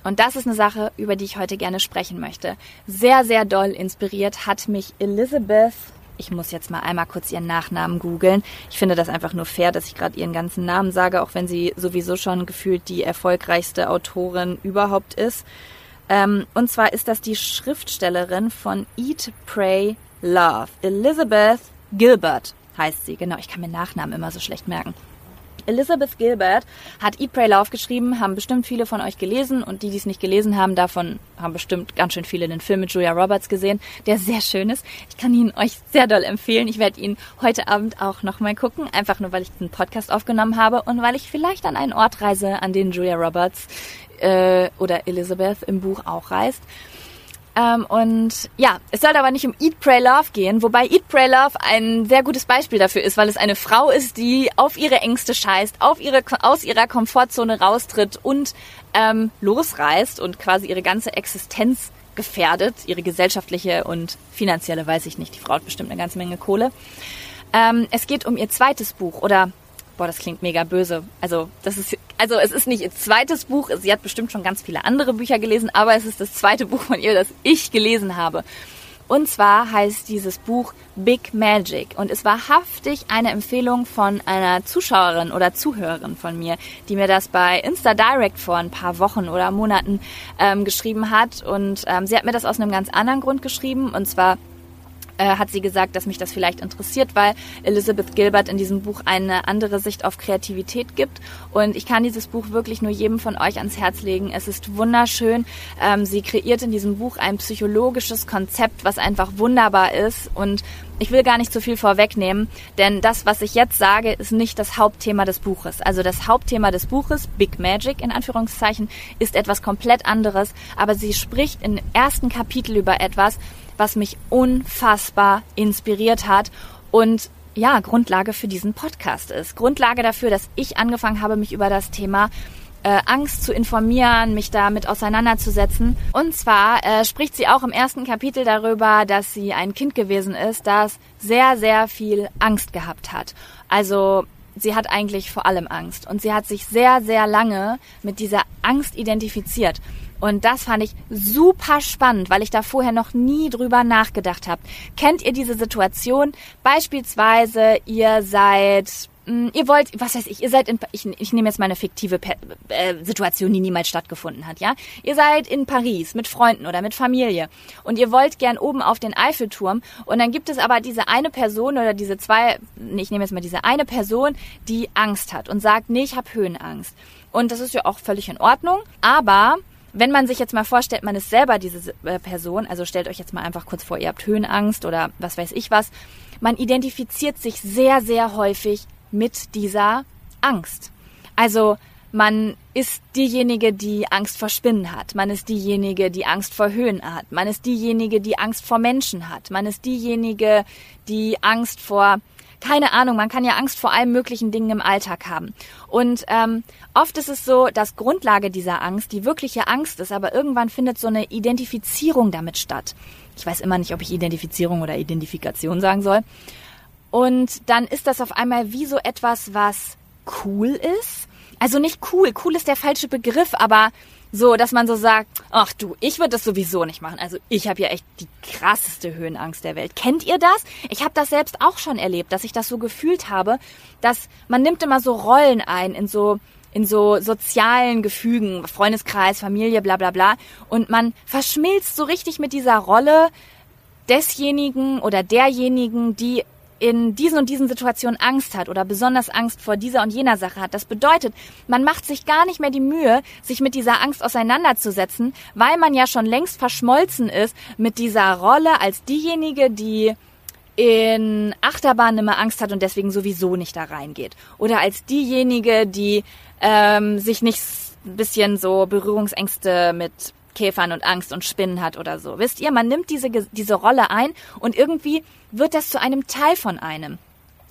Und das ist eine Sache, über die ich heute gerne sprechen möchte. Sehr, sehr doll inspiriert hat mich Elizabeth ich muss jetzt mal einmal kurz ihren Nachnamen googeln. Ich finde das einfach nur fair, dass ich gerade ihren ganzen Namen sage, auch wenn sie sowieso schon gefühlt die erfolgreichste Autorin überhaupt ist. Ähm, und zwar ist das die Schriftstellerin von Eat, Pray, Love. Elizabeth Gilbert heißt sie. Genau, ich kann mir Nachnamen immer so schlecht merken. Elizabeth Gilbert hat Eat, Pray, Love geschrieben, haben bestimmt viele von euch gelesen und die, die es nicht gelesen haben, davon haben bestimmt ganz schön viele den Film mit Julia Roberts gesehen, der sehr schön ist. Ich kann ihn euch sehr doll empfehlen. Ich werde ihn heute Abend auch nochmal gucken, einfach nur, weil ich den Podcast aufgenommen habe und weil ich vielleicht an einen Ort reise, an den Julia Roberts äh, oder Elizabeth im Buch auch reist. Ähm, und ja, es sollte aber nicht um Eat, Pray, Love gehen, wobei Eat, Pray, Love ein sehr gutes Beispiel dafür ist, weil es eine Frau ist, die auf ihre Ängste scheißt, auf ihre, aus ihrer Komfortzone raustritt und ähm, losreist und quasi ihre ganze Existenz gefährdet, ihre gesellschaftliche und finanzielle, weiß ich nicht. Die Frau hat bestimmt eine ganze Menge Kohle. Ähm, es geht um ihr zweites Buch oder Boah, das klingt mega böse. Also, das ist, also es ist nicht ihr zweites Buch. Sie hat bestimmt schon ganz viele andere Bücher gelesen, aber es ist das zweite Buch von ihr, das ich gelesen habe. Und zwar heißt dieses Buch Big Magic und es war haftig eine Empfehlung von einer Zuschauerin oder Zuhörerin von mir, die mir das bei Insta Direct vor ein paar Wochen oder Monaten ähm, geschrieben hat. Und ähm, sie hat mir das aus einem ganz anderen Grund geschrieben und zwar äh, hat sie gesagt, dass mich das vielleicht interessiert, weil Elizabeth Gilbert in diesem Buch eine andere Sicht auf Kreativität gibt. Und ich kann dieses Buch wirklich nur jedem von euch ans Herz legen. Es ist wunderschön. Ähm, sie kreiert in diesem Buch ein psychologisches Konzept, was einfach wunderbar ist. Und ich will gar nicht zu viel vorwegnehmen, denn das, was ich jetzt sage, ist nicht das Hauptthema des Buches. Also das Hauptthema des Buches, Big Magic in Anführungszeichen, ist etwas komplett anderes, aber sie spricht im ersten Kapitel über etwas, was mich unfassbar inspiriert hat und ja, Grundlage für diesen Podcast ist. Grundlage dafür, dass ich angefangen habe, mich über das Thema äh, Angst zu informieren, mich damit auseinanderzusetzen. Und zwar äh, spricht sie auch im ersten Kapitel darüber, dass sie ein Kind gewesen ist, das sehr, sehr viel Angst gehabt hat. Also sie hat eigentlich vor allem Angst. Und sie hat sich sehr, sehr lange mit dieser Angst identifiziert. Und das fand ich super spannend, weil ich da vorher noch nie drüber nachgedacht habe. Kennt ihr diese Situation? Beispielsweise, ihr seid hm, ihr wollt, was weiß ich, ihr seid in, ich, ich nehme jetzt mal eine fiktive äh, Situation, die niemals stattgefunden hat, ja? Ihr seid in Paris mit Freunden oder mit Familie und ihr wollt gern oben auf den Eiffelturm und dann gibt es aber diese eine Person oder diese zwei, nee, ich nehme jetzt mal diese eine Person, die Angst hat und sagt, nee, ich habe Höhenangst. Und das ist ja auch völlig in Ordnung, aber wenn man sich jetzt mal vorstellt, man ist selber diese äh, Person, also stellt euch jetzt mal einfach kurz vor, ihr habt Höhenangst oder was weiß ich was, man identifiziert sich sehr, sehr häufig mit dieser Angst. Also Man ist diejenige, die Angst vor Spinnen hat. Man ist diejenige, die Angst vor Höhen hat. Man ist diejenige, die Angst vor Menschen hat. Man ist diejenige, die Angst vor keine Ahnung, man kann ja Angst vor allen möglichen Dingen im Alltag haben. Und ähm, oft ist es so, dass Grundlage dieser Angst die wirkliche Angst ist, aber irgendwann findet so eine Identifizierung damit statt. Ich weiß immer nicht, ob ich Identifizierung oder Identifikation sagen soll. Und dann ist das auf einmal wie so etwas, was cool ist. Also nicht cool, cool ist der falsche Begriff, aber so, dass man so sagt, ach du, ich würde das sowieso nicht machen. Also ich habe ja echt die krasseste Höhenangst der Welt. Kennt ihr das? Ich habe das selbst auch schon erlebt, dass ich das so gefühlt habe, dass man nimmt immer so Rollen ein in so in so sozialen Gefügen, Freundeskreis, Familie, bla bla bla. Und man verschmilzt so richtig mit dieser Rolle desjenigen oder derjenigen, die in diesen und diesen Situationen Angst hat oder besonders Angst vor dieser und jener Sache hat. Das bedeutet, man macht sich gar nicht mehr die Mühe, sich mit dieser Angst auseinanderzusetzen, weil man ja schon längst verschmolzen ist mit dieser Rolle als diejenige, die in Achterbahn immer Angst hat und deswegen sowieso nicht da reingeht. Oder als diejenige, die ähm, sich nicht ein bisschen so Berührungsängste mit Käfern und Angst und Spinnen hat oder so. Wisst ihr, man nimmt diese, diese Rolle ein und irgendwie wird das zu einem Teil von einem.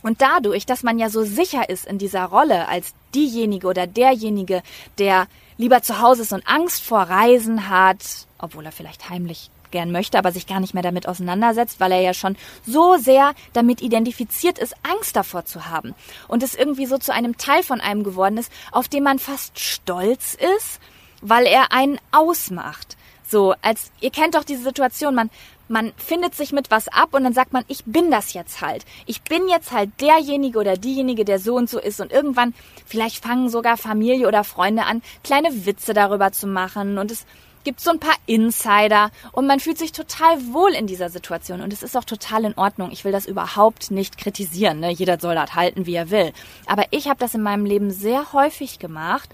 Und dadurch, dass man ja so sicher ist in dieser Rolle als diejenige oder derjenige, der lieber zu Hause ist und Angst vor Reisen hat, obwohl er vielleicht heimlich gern möchte, aber sich gar nicht mehr damit auseinandersetzt, weil er ja schon so sehr damit identifiziert ist, Angst davor zu haben. Und es irgendwie so zu einem Teil von einem geworden ist, auf den man fast stolz ist weil er einen ausmacht. So, als ihr kennt doch diese Situation, man man findet sich mit was ab und dann sagt man, ich bin das jetzt halt. Ich bin jetzt halt derjenige oder diejenige, der so und so ist und irgendwann vielleicht fangen sogar Familie oder Freunde an, kleine Witze darüber zu machen und es gibt so ein paar Insider und man fühlt sich total wohl in dieser Situation und es ist auch total in Ordnung. Ich will das überhaupt nicht kritisieren. Ne? Jeder soll das halten, wie er will. Aber ich habe das in meinem Leben sehr häufig gemacht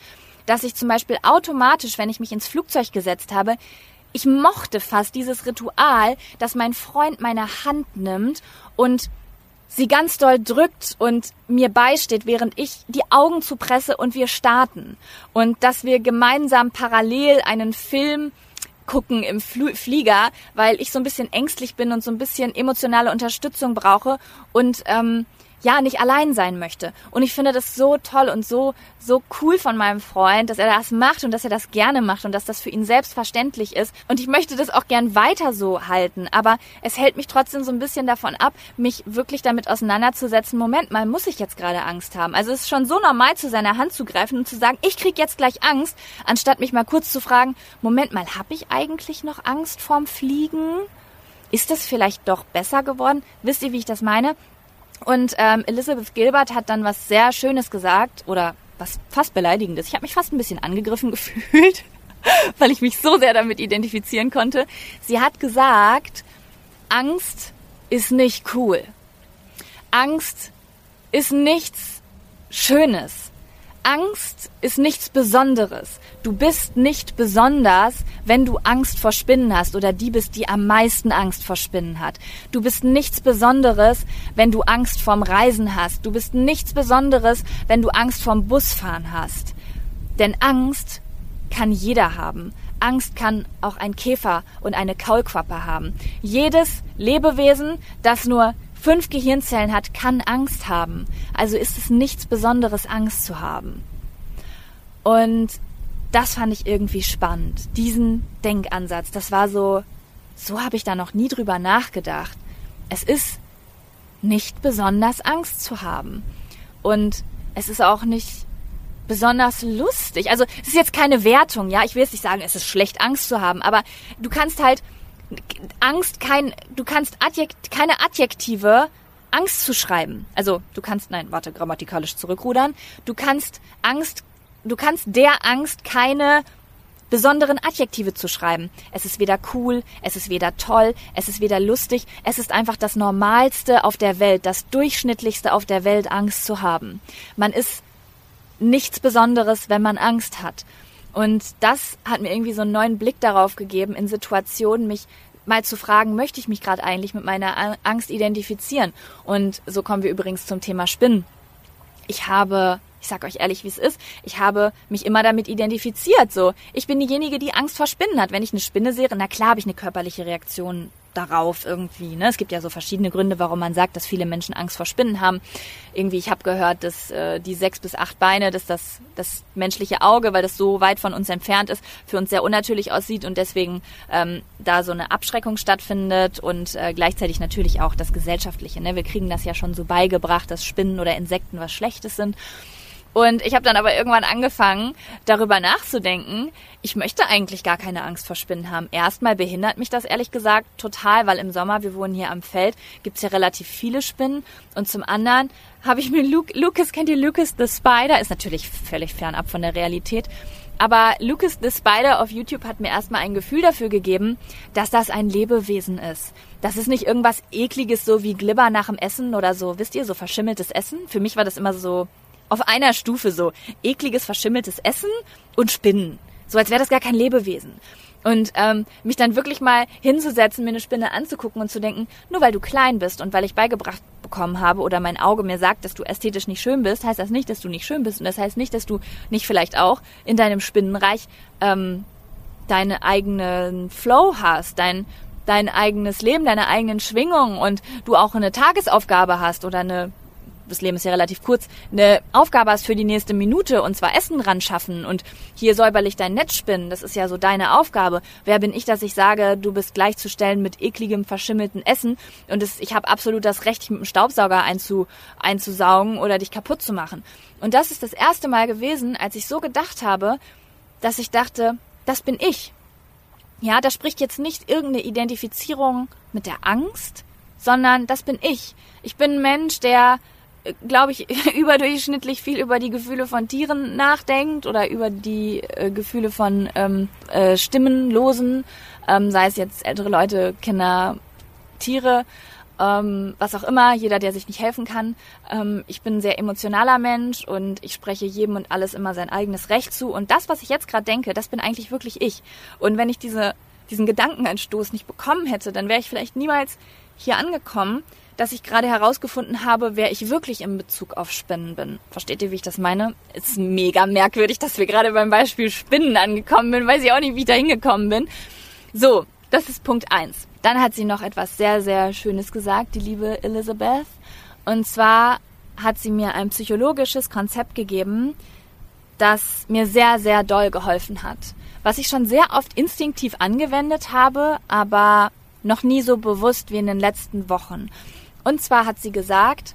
dass ich zum Beispiel automatisch, wenn ich mich ins Flugzeug gesetzt habe, ich mochte fast dieses Ritual, dass mein Freund meine Hand nimmt und sie ganz doll drückt und mir beisteht, während ich die Augen zupresse und wir starten. Und dass wir gemeinsam parallel einen Film gucken im Fl Flieger, weil ich so ein bisschen ängstlich bin und so ein bisschen emotionale Unterstützung brauche und ähm, ja, nicht allein sein möchte. Und ich finde das so toll und so, so cool von meinem Freund, dass er das macht und dass er das gerne macht und dass das für ihn selbstverständlich ist. Und ich möchte das auch gern weiter so halten. Aber es hält mich trotzdem so ein bisschen davon ab, mich wirklich damit auseinanderzusetzen. Moment mal, muss ich jetzt gerade Angst haben? Also es ist schon so normal, zu seiner Hand zu greifen und zu sagen, ich krieg jetzt gleich Angst, anstatt mich mal kurz zu fragen, Moment mal, habe ich eigentlich noch Angst vorm Fliegen? Ist das vielleicht doch besser geworden? Wisst ihr, wie ich das meine? Und ähm, Elizabeth Gilbert hat dann was sehr Schönes gesagt oder was fast beleidigendes. Ich habe mich fast ein bisschen angegriffen gefühlt, weil ich mich so sehr damit identifizieren konnte. Sie hat gesagt, Angst ist nicht cool. Angst ist nichts Schönes. Angst ist nichts Besonderes. Du bist nicht besonders, wenn du Angst vor Spinnen hast oder die bist, die am meisten Angst vor Spinnen hat. Du bist nichts Besonderes, wenn du Angst vorm Reisen hast. Du bist nichts Besonderes, wenn du Angst vorm Busfahren hast. Denn Angst kann jeder haben. Angst kann auch ein Käfer und eine Kaulquappe haben. Jedes Lebewesen, das nur fünf Gehirnzellen hat, kann Angst haben. Also ist es nichts Besonderes, Angst zu haben. Und das fand ich irgendwie spannend. Diesen Denkansatz, das war so, so habe ich da noch nie drüber nachgedacht. Es ist nicht besonders Angst zu haben. Und es ist auch nicht besonders lustig. Also es ist jetzt keine Wertung, ja. Ich will jetzt nicht sagen, es ist schlecht, Angst zu haben, aber du kannst halt Angst kein, du kannst Adjekt, keine Adjektive Angst zu schreiben. Also du kannst, nein, warte, grammatikalisch zurückrudern. Du kannst Angst, du kannst der Angst keine besonderen Adjektive zu schreiben. Es ist weder cool, es ist weder toll, es ist weder lustig, es ist einfach das Normalste auf der Welt, das Durchschnittlichste auf der Welt, Angst zu haben. Man ist nichts Besonderes, wenn man Angst hat. Und das hat mir irgendwie so einen neuen Blick darauf gegeben, in Situationen mich mal zu fragen, möchte ich mich gerade eigentlich mit meiner Angst identifizieren? Und so kommen wir übrigens zum Thema Spinnen. Ich habe Ich sag euch ehrlich, wie es ist. Ich habe mich immer damit identifiziert. So, ich bin diejenige, die Angst vor Spinnen hat. Wenn ich eine Spinne sehe, na klar habe ich eine körperliche Reaktion darauf irgendwie. Ne? Es gibt ja so verschiedene Gründe, warum man sagt, dass viele Menschen Angst vor Spinnen haben. Irgendwie, ich habe gehört, dass äh, die sechs bis acht Beine, dass das, das menschliche Auge, weil das so weit von uns entfernt ist, für uns sehr unnatürlich aussieht und deswegen ähm, da so eine Abschreckung stattfindet und äh, gleichzeitig natürlich auch das Gesellschaftliche. Ne? Wir kriegen das ja schon so beigebracht, dass Spinnen oder Insekten was Schlechtes sind. Und ich habe dann aber irgendwann angefangen, darüber nachzudenken, ich möchte eigentlich gar keine Angst vor Spinnen haben. Erstmal behindert mich das ehrlich gesagt total, weil im Sommer, wir wohnen hier am Feld, gibt's ja relativ viele Spinnen. Und zum anderen habe ich mir Luke, Lucas, kennt ihr Lucas the Spider? Ist natürlich völlig fernab von der Realität. Aber Lucas the Spider auf YouTube hat mir erstmal ein Gefühl dafür gegeben, dass das ein Lebewesen ist. Das ist nicht irgendwas ekliges, so wie Glibber nach dem Essen oder so, wisst ihr, so verschimmeltes Essen. Für mich war das immer so auf einer Stufe so ekliges, verschimmeltes Essen und Spinnen. So als wäre das gar kein Lebewesen. Und ähm, mich dann wirklich mal hinzusetzen, mir eine Spinne anzugucken und zu denken, nur weil du klein bist und weil ich beigebracht bekommen habe oder mein Auge mir sagt, dass du ästhetisch nicht schön bist, heißt das nicht, dass du nicht schön bist. Und das heißt nicht, dass du nicht vielleicht auch in deinem Spinnenreich ähm, deine eigenen Flow hast, dein dein eigenes Leben, deine eigenen Schwingungen und du auch eine Tagesaufgabe hast oder eine das Leben ist ja relativ kurz, eine Aufgabe hast für die nächste Minute und zwar Essen ran schaffen und hier säuberlich dein Netz spinnen, das ist ja so deine Aufgabe. Wer bin ich, dass ich sage, du bist gleichzustellen mit ekligem, verschimmelten Essen und das, ich habe absolut das Recht, dich mit dem Staubsauger einzu, einzusaugen oder dich kaputt zu machen. Und das ist das erste Mal gewesen, als ich so gedacht habe, dass ich dachte, das bin ich. Ja, da spricht jetzt nicht irgendeine Identifizierung mit der Angst, sondern das bin ich. Ich bin ein Mensch, der glaube ich, überdurchschnittlich viel über die Gefühle von Tieren nachdenkt oder über die äh, Gefühle von ähm, äh, Stimmenlosen, ähm, sei es jetzt ältere Leute, Kinder, Tiere, ähm, was auch immer, jeder, der sich nicht helfen kann. Ähm, ich bin ein sehr emotionaler Mensch und ich spreche jedem und alles immer sein eigenes Recht zu. Und das, was ich jetzt gerade denke, das bin eigentlich wirklich ich. Und wenn ich diese, diesen Gedankenanstoß nicht bekommen hätte, dann wäre ich vielleicht niemals hier angekommen dass ich gerade herausgefunden habe, wer ich wirklich in Bezug auf Spinnen bin. Versteht ihr, wie ich das meine? Ist mega merkwürdig, dass wir gerade beim Beispiel Spinnen angekommen sind. Weiß ich auch nicht, wie ich da hingekommen bin. So, das ist Punkt eins. Dann hat sie noch etwas sehr, sehr Schönes gesagt, die liebe Elizabeth. Und zwar hat sie mir ein psychologisches Konzept gegeben, das mir sehr, sehr doll geholfen hat. Was ich schon sehr oft instinktiv angewendet habe, aber noch nie so bewusst wie in den letzten Wochen. Und zwar hat sie gesagt,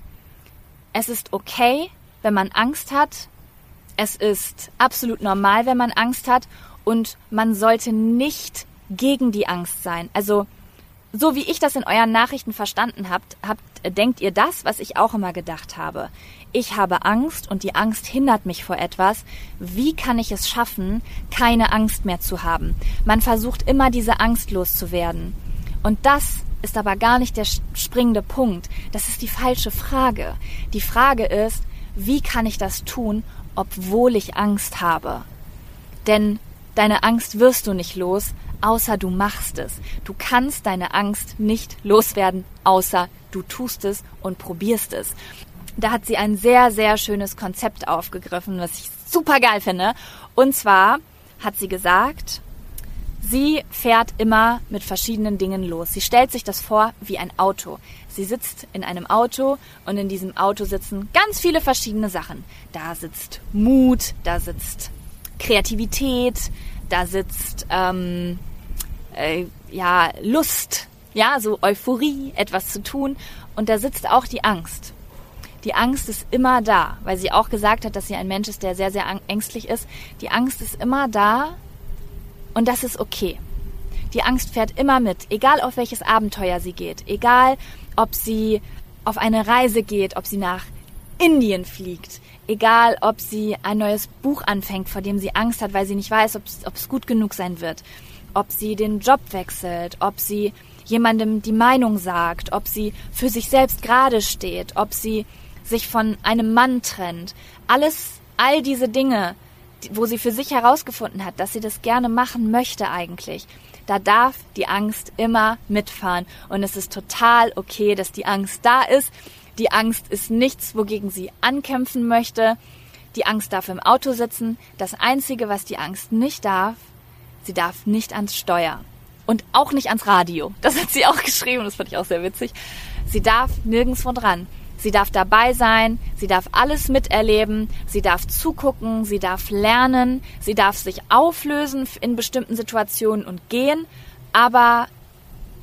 es ist okay, wenn man Angst hat. Es ist absolut normal, wenn man Angst hat. Und man sollte nicht gegen die Angst sein. Also, so wie ich das in euren Nachrichten verstanden habt, habt, denkt ihr das, was ich auch immer gedacht habe. Ich habe Angst und die Angst hindert mich vor etwas. Wie kann ich es schaffen, keine Angst mehr zu haben? Man versucht immer, diese Angst loszuwerden. Und das ist aber gar nicht der springende Punkt. Das ist die falsche Frage. Die Frage ist, wie kann ich das tun, obwohl ich Angst habe? Denn deine Angst wirst du nicht los, außer du machst es. Du kannst deine Angst nicht loswerden, außer du tust es und probierst es. Da hat sie ein sehr, sehr schönes Konzept aufgegriffen, was ich super geil finde. Und zwar hat sie gesagt, Sie fährt immer mit verschiedenen Dingen los. Sie stellt sich das vor wie ein Auto. Sie sitzt in einem Auto und in diesem Auto sitzen ganz viele verschiedene Sachen. Da sitzt Mut, da sitzt Kreativität, da sitzt ähm, äh, ja Lust, ja so Euphorie, etwas zu tun und da sitzt auch die Angst. Die Angst ist immer da, weil sie auch gesagt hat, dass sie ein Mensch ist, der sehr, sehr ängstlich ist. Die Angst ist immer da und das ist okay. Die Angst fährt immer mit, egal auf welches Abenteuer sie geht, egal ob sie auf eine Reise geht, ob sie nach Indien fliegt, egal ob sie ein neues Buch anfängt, vor dem sie Angst hat, weil sie nicht weiß, ob es gut genug sein wird, ob sie den Job wechselt, ob sie jemandem die Meinung sagt, ob sie für sich selbst gerade steht, ob sie sich von einem Mann trennt. Alles, all diese Dinge wo sie für sich herausgefunden hat, dass sie das gerne machen möchte eigentlich, da darf die Angst immer mitfahren. Und es ist total okay, dass die Angst da ist. Die Angst ist nichts, wogegen sie ankämpfen möchte. Die Angst darf im Auto sitzen. Das Einzige, was die Angst nicht darf, sie darf nicht ans Steuer. Und auch nicht ans Radio. Das hat sie auch geschrieben, das fand ich auch sehr witzig. Sie darf nirgendwo dran. Sie darf dabei sein, sie darf alles miterleben, sie darf zugucken, sie darf lernen, sie darf sich auflösen in bestimmten Situationen und gehen, aber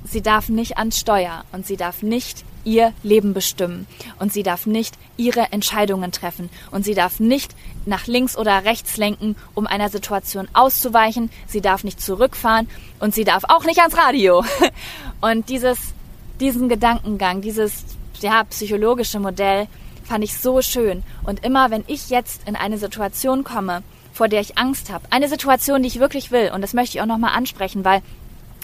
sie darf nicht ans Steuer und sie darf nicht ihr Leben bestimmen und sie darf nicht ihre Entscheidungen treffen und sie darf nicht nach links oder rechts lenken, um einer Situation auszuweichen, sie darf nicht zurückfahren und sie darf auch nicht ans Radio. Und dieses, diesen Gedankengang, dieses ja, psychologische Modell fand ich so schön. Und immer wenn ich jetzt in eine Situation komme, vor der ich Angst habe, eine Situation, die ich wirklich will, und das möchte ich auch nochmal ansprechen, weil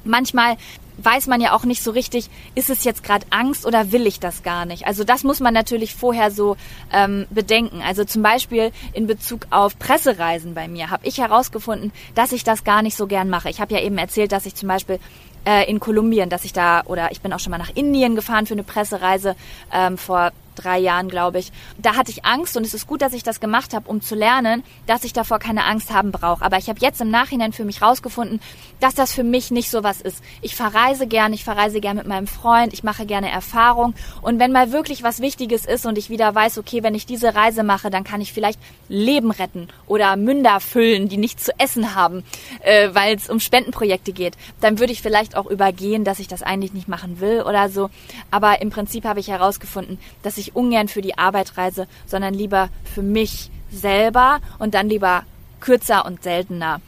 manchmal weiß man ja auch nicht so richtig, ist es jetzt gerade Angst oder will ich das gar nicht? Also das muss man natürlich vorher so ähm, bedenken. Also zum Beispiel in Bezug auf Pressereisen bei mir habe ich herausgefunden, dass ich das gar nicht so gern mache. Ich habe ja eben erzählt, dass ich zum Beispiel äh, in Kolumbien, dass ich da, oder ich bin auch schon mal nach Indien gefahren für eine Pressereise ähm, vor drei Jahren, glaube ich. Da hatte ich Angst und es ist gut, dass ich das gemacht habe, um zu lernen, dass ich davor keine Angst haben brauche. Aber ich habe jetzt im Nachhinein für mich rausgefunden, dass das für mich nicht so was ist. Ich verreise gerne, ich verreise gerne mit meinem Freund, ich mache gerne Erfahrung und wenn mal wirklich was Wichtiges ist und ich wieder weiß, okay, wenn ich diese Reise mache, dann kann ich vielleicht Leben retten oder Münder füllen, die nichts zu essen haben, äh, weil es um Spendenprojekte geht, dann würde ich vielleicht auch übergehen, dass ich das eigentlich nicht machen will oder so. Aber im Prinzip habe ich herausgefunden, dass ich ich ungern für die Arbeit reise, sondern lieber für mich selber und dann lieber kürzer und seltener.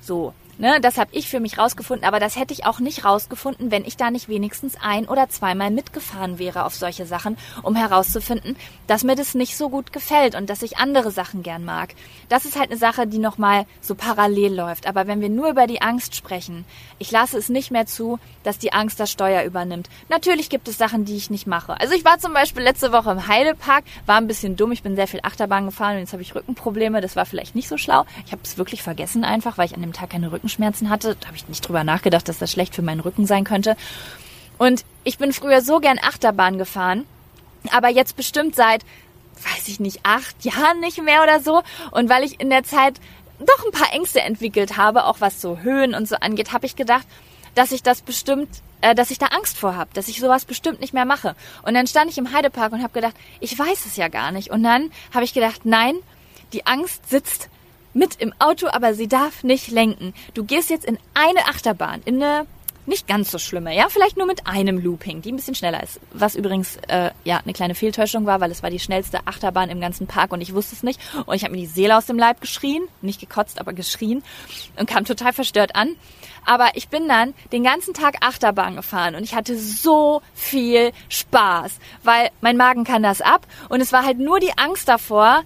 So. Ne, das habe ich für mich rausgefunden, aber das hätte ich auch nicht rausgefunden, wenn ich da nicht wenigstens ein oder zweimal mitgefahren wäre auf solche Sachen, um herauszufinden, dass mir das nicht so gut gefällt und dass ich andere Sachen gern mag. Das ist halt eine Sache, die nochmal so parallel läuft. Aber wenn wir nur über die Angst sprechen, ich lasse es nicht mehr zu, dass die Angst das Steuer übernimmt. Natürlich gibt es Sachen, die ich nicht mache. Also ich war zum Beispiel letzte Woche im Heidepark, war ein bisschen dumm, ich bin sehr viel Achterbahn gefahren und jetzt habe ich Rückenprobleme, das war vielleicht nicht so schlau. Ich habe es wirklich vergessen einfach, weil ich an dem Tag keine Rücken Rückenschmerzen hatte. Da habe ich nicht drüber nachgedacht, dass das schlecht für meinen Rücken sein könnte. Und ich bin früher so gern Achterbahn gefahren, aber jetzt bestimmt seit, weiß ich nicht, acht Jahren nicht mehr oder so. Und weil ich in der Zeit doch ein paar Ängste entwickelt habe, auch was so Höhen und so angeht, habe ich gedacht, dass ich das bestimmt, äh, dass ich da Angst vor habe, dass ich sowas bestimmt nicht mehr mache. Und dann stand ich im Heidepark und habe gedacht, ich weiß es ja gar nicht. Und dann habe ich gedacht, nein, die Angst sitzt mit im Auto, aber sie darf nicht lenken. Du gehst jetzt in eine Achterbahn, in eine nicht ganz so schlimme, ja, vielleicht nur mit einem Looping, die ein bisschen schneller ist. Was übrigens äh, ja eine kleine Fehltäuschung war, weil es war die schnellste Achterbahn im ganzen Park und ich wusste es nicht. Und ich habe mir die Seele aus dem Leib geschrien, nicht gekotzt, aber geschrien und kam total verstört an. Aber ich bin dann den ganzen Tag Achterbahn gefahren und ich hatte so viel Spaß, weil mein Magen kann das ab und es war halt nur die Angst davor,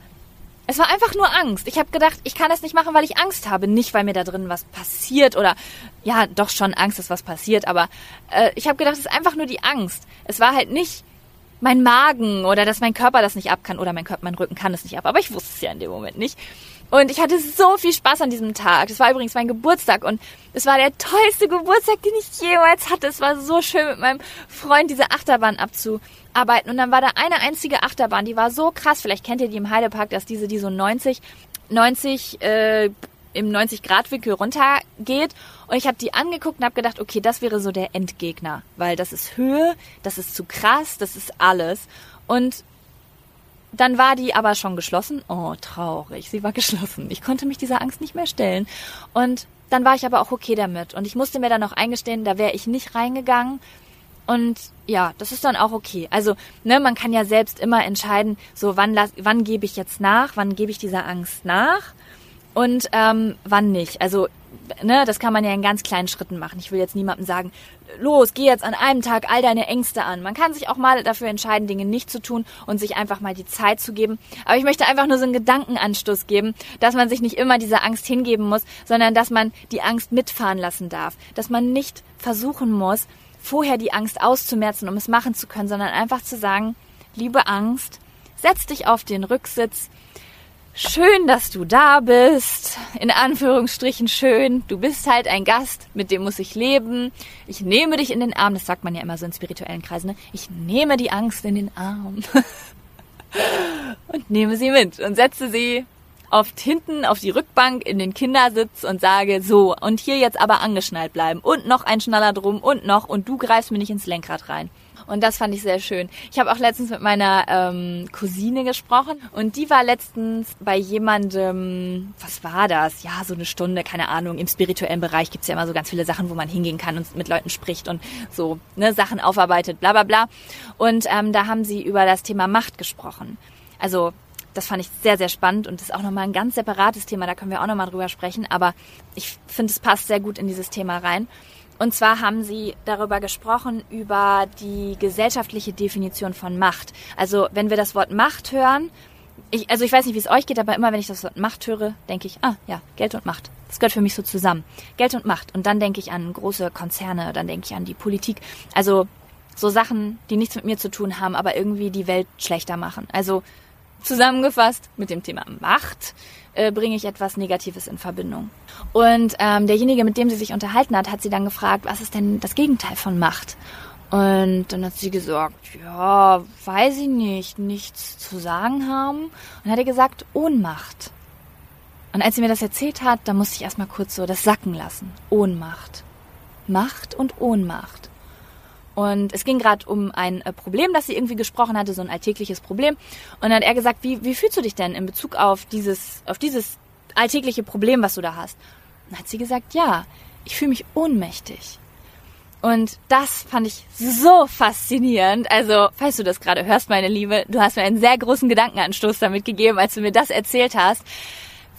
es war einfach nur Angst. Ich habe gedacht, ich kann das nicht machen, weil ich Angst habe, nicht weil mir da drin was passiert oder ja, doch schon Angst, dass was passiert, aber äh, ich habe gedacht, es ist einfach nur die Angst. Es war halt nicht mein Magen oder dass mein Körper das nicht ab kann oder mein Körper, mein Rücken kann es nicht ab, aber ich wusste es ja in dem Moment nicht. Und ich hatte so viel Spaß an diesem Tag. Das war übrigens mein Geburtstag und es war der tollste Geburtstag, den ich jemals hatte. Es war so schön mit meinem Freund diese Achterbahn abzuarbeiten. Und dann war da eine einzige Achterbahn, die war so krass. Vielleicht kennt ihr die im Heidepark, dass diese, die so 90, 90, äh, im 90-Grad-Winkel runtergeht. Und ich habe die angeguckt und habe gedacht, okay, das wäre so der Endgegner. Weil das ist Höhe, das ist zu krass, das ist alles. Und dann war die aber schon geschlossen. Oh, traurig. Sie war geschlossen. Ich konnte mich dieser Angst nicht mehr stellen. Und dann war ich aber auch okay damit. Und ich musste mir dann auch eingestehen, da wäre ich nicht reingegangen. Und ja, das ist dann auch okay. Also, ne, man kann ja selbst immer entscheiden, so wann lass, wann gebe ich jetzt nach, wann gebe ich dieser Angst nach und ähm, wann nicht. Also ne, das kann man ja in ganz kleinen Schritten machen. Ich will jetzt niemandem sagen, los, geh jetzt an einem Tag all deine Ängste an. Man kann sich auch mal dafür entscheiden, Dinge nicht zu tun und sich einfach mal die Zeit zu geben. Aber ich möchte einfach nur so einen Gedankenanstoß geben, dass man sich nicht immer dieser Angst hingeben muss, sondern dass man die Angst mitfahren lassen darf. Dass man nicht versuchen muss, vorher die Angst auszumerzen, um es machen zu können, sondern einfach zu sagen, liebe Angst, setz dich auf den Rücksitz, Schön, dass du da bist. In Anführungsstrichen schön. Du bist halt ein Gast, mit dem muss ich leben. Ich nehme dich in den Arm. Das sagt man ja immer so in spirituellen Kreisen. Ne? Ich nehme die Angst in den Arm. und nehme sie mit und setze sie oft hinten auf die Rückbank in den Kindersitz und sage, so, und hier jetzt aber angeschnallt bleiben und noch ein Schnaller drum und noch und du greifst mir nicht ins Lenkrad rein. Und das fand ich sehr schön. Ich habe auch letztens mit meiner ähm, Cousine gesprochen und die war letztens bei jemandem, was war das? Ja, so eine Stunde, keine Ahnung. Im spirituellen Bereich gibt's ja immer so ganz viele Sachen, wo man hingehen kann und mit Leuten spricht und so ne, Sachen aufarbeitet, bla bla bla. Und ähm, da haben sie über das Thema Macht gesprochen. Also das fand ich sehr, sehr spannend und ist auch nochmal ein ganz separates Thema, da können wir auch nochmal drüber sprechen, aber ich finde, es passt sehr gut in dieses Thema rein. Und zwar haben sie darüber gesprochen, über die gesellschaftliche Definition von Macht. Also wenn wir das Wort Macht hören, ich, also ich weiß nicht, wie es euch geht, aber immer wenn ich das Wort Macht höre, denke ich, ah ja, Geld und Macht. Das gehört für mich so zusammen. Geld und Macht. Und dann denke ich an große Konzerne, dann denke ich an die Politik. Also so Sachen, die nichts mit mir zu tun haben, aber irgendwie die Welt schlechter machen. Also zusammengefasst mit dem Thema Macht äh, bringe ich etwas Negatives in Verbindung. Und ähm, derjenige, mit dem sie sich unterhalten hat, hat sie dann gefragt, was ist denn das Gegenteil von Macht? Und dann hat sie gesagt, ja, weiß ich nicht, nichts zu sagen haben. Und hat er gesagt, Ohnmacht. Und als sie mir das erzählt hat, da musste ich erstmal kurz so das sacken lassen. Ohnmacht. Macht und Ohnmacht. Und es ging gerade um ein äh, Problem, das sie irgendwie gesprochen hatte, so ein alltägliches Problem. Und dann hat er gesagt, wie, wie fühlst du dich denn in Bezug auf dieses, auf dieses alltägliche Problem, was du da hast? Und dann hat sie gesagt, ja, ich fühle mich ohnmächtig. Und das fand ich so faszinierend. Also, falls du das gerade hörst, meine Liebe, du hast mir einen sehr großen Gedankenanstoß damit gegeben, als du mir das erzählt hast.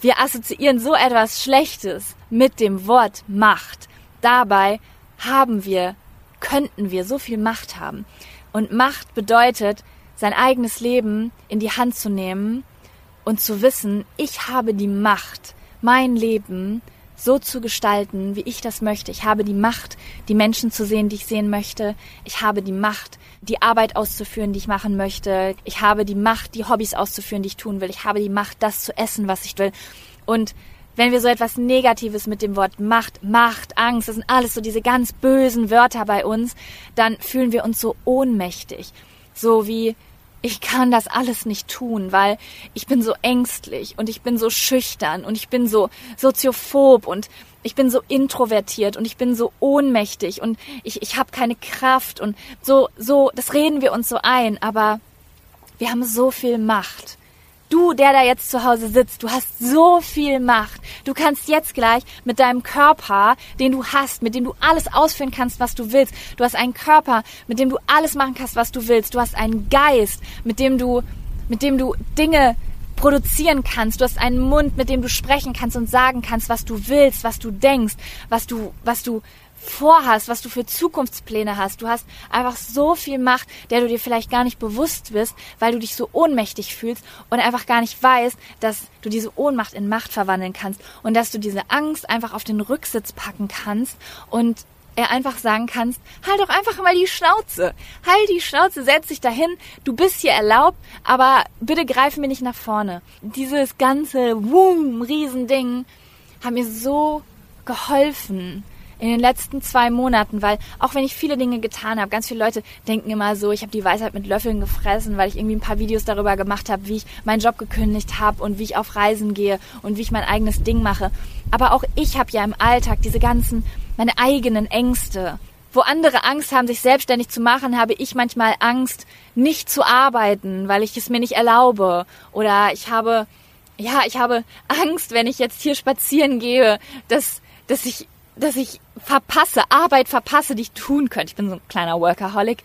Wir assoziieren so etwas Schlechtes mit dem Wort Macht. Dabei haben wir könnten wir so viel Macht haben. Und Macht bedeutet, sein eigenes Leben in die Hand zu nehmen und zu wissen, ich habe die Macht, mein Leben so zu gestalten, wie ich das möchte. Ich habe die Macht, die Menschen zu sehen, die ich sehen möchte. Ich habe die Macht, die Arbeit auszuführen, die ich machen möchte. Ich habe die Macht, die Hobbys auszuführen, die ich tun will. Ich habe die Macht, das zu essen, was ich will. Und wenn wir so etwas Negatives mit dem Wort Macht, Macht, Angst, das sind alles so diese ganz bösen Wörter bei uns, dann fühlen wir uns so ohnmächtig. So wie, ich kann das alles nicht tun, weil ich bin so ängstlich und ich bin so schüchtern und ich bin so soziophob und ich bin so introvertiert und ich bin so ohnmächtig und ich, ich habe keine Kraft und so, so, das reden wir uns so ein, aber wir haben so viel Macht Du, der da jetzt zu Hause sitzt, du hast so viel Macht. Du kannst jetzt gleich mit deinem Körper, den du hast, mit dem du alles ausführen kannst, was du willst. Du hast einen Körper, mit dem du alles machen kannst, was du willst. Du hast einen Geist, mit dem du, mit dem du Dinge produzieren kannst. Du hast einen Mund, mit dem du sprechen kannst und sagen kannst, was du willst, was du denkst, was du, was du vorhast, was du für Zukunftspläne hast. Du hast einfach so viel Macht, der du dir vielleicht gar nicht bewusst bist, weil du dich so ohnmächtig fühlst und einfach gar nicht weißt, dass du diese Ohnmacht in Macht verwandeln kannst und dass du diese Angst einfach auf den Rücksitz packen kannst und er einfach sagen kannst, halt doch einfach mal die Schnauze. Halt die Schnauze, setz dich dahin, du bist hier erlaubt, aber bitte greif mir nicht nach vorne. Dieses ganze Wum, Riesending hat mir so geholfen, in den letzten zwei Monaten, weil auch wenn ich viele Dinge getan habe, ganz viele Leute denken immer so, ich habe die Weisheit mit Löffeln gefressen, weil ich irgendwie ein paar Videos darüber gemacht habe, wie ich meinen Job gekündigt habe und wie ich auf Reisen gehe und wie ich mein eigenes Ding mache. Aber auch ich habe ja im Alltag diese ganzen, meine eigenen Ängste. Wo andere Angst haben, sich selbstständig zu machen, habe ich manchmal Angst, nicht zu arbeiten, weil ich es mir nicht erlaube. Oder ich habe, ja, ich habe Angst, wenn ich jetzt hier spazieren gehe, dass, dass ich dass ich verpasse, Arbeit verpasse, die ich tun könnte. Ich bin so ein kleiner Workaholic.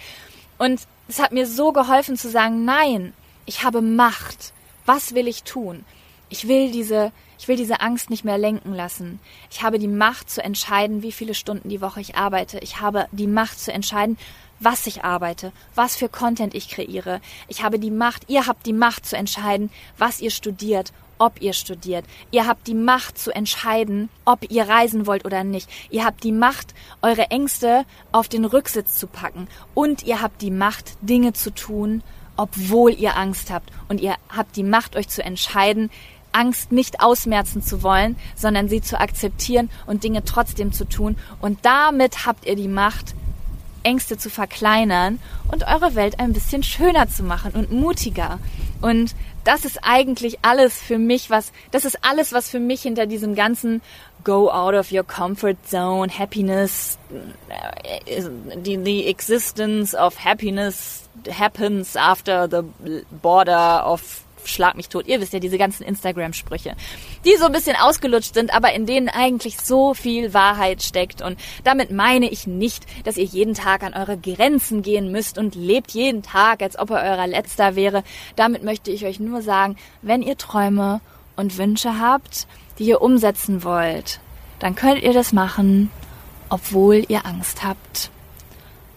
Und es hat mir so geholfen zu sagen, nein, ich habe Macht. Was will ich tun? Ich will diese, ich will diese Angst nicht mehr lenken lassen. Ich habe die Macht zu entscheiden, wie viele Stunden die Woche ich arbeite. Ich habe die Macht zu entscheiden, was ich arbeite, was für Content ich kreiere. Ich habe die Macht, ihr habt die Macht zu entscheiden, was ihr studiert ob ihr studiert. Ihr habt die Macht zu entscheiden, ob ihr reisen wollt oder nicht. Ihr habt die Macht, eure Ängste auf den Rücksitz zu packen. Und ihr habt die Macht, Dinge zu tun, obwohl ihr Angst habt. Und ihr habt die Macht, euch zu entscheiden, Angst nicht ausmerzen zu wollen, sondern sie zu akzeptieren und Dinge trotzdem zu tun. Und damit habt ihr die Macht, Ängste zu verkleinern und eure Welt ein bisschen schöner zu machen und mutiger. Und das ist eigentlich alles für mich, was, das ist alles, was für mich hinter diesem ganzen Go out of your comfort zone, happiness, äh, the, the existence of happiness happens after the border of schlag mich tot. Ihr wisst ja, diese ganzen Instagram-Sprüche, die so ein bisschen ausgelutscht sind, aber in denen eigentlich so viel Wahrheit steckt. Und damit meine ich nicht, dass ihr jeden Tag an eure Grenzen gehen müsst und lebt jeden Tag, als ob er eurer letzter wäre. Damit möchte ich euch nur sagen, wenn ihr Träume und Wünsche habt, die ihr umsetzen wollt, dann könnt ihr das machen, obwohl ihr Angst habt.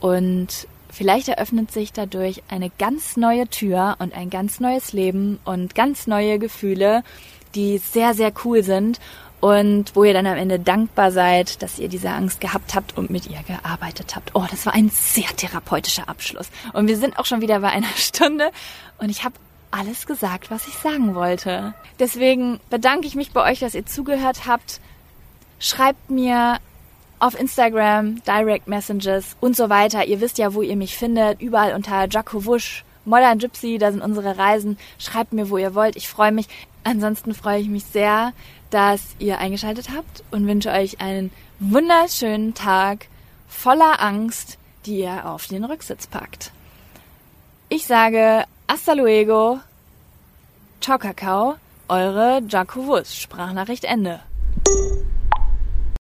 Und Vielleicht eröffnet sich dadurch eine ganz neue Tür und ein ganz neues Leben und ganz neue Gefühle, die sehr, sehr cool sind und wo ihr dann am Ende dankbar seid, dass ihr diese Angst gehabt habt und mit ihr gearbeitet habt. Oh, das war ein sehr therapeutischer Abschluss. Und wir sind auch schon wieder bei einer Stunde und ich habe alles gesagt, was ich sagen wollte. Deswegen bedanke ich mich bei euch, dass ihr zugehört habt. Schreibt mir auf Instagram, Direct Messages und so weiter. Ihr wisst ja, wo ihr mich findet. Überall unter Jaco Wusch, Modern Gypsy, da sind unsere Reisen. Schreibt mir, wo ihr wollt. Ich freue mich. Ansonsten freue ich mich sehr, dass ihr eingeschaltet habt und wünsche euch einen wunderschönen Tag voller Angst, die ihr auf den Rücksitz packt. Ich sage hasta luego, ciao Kakao, eure Jaco Wusch, Sprachnachricht Ende.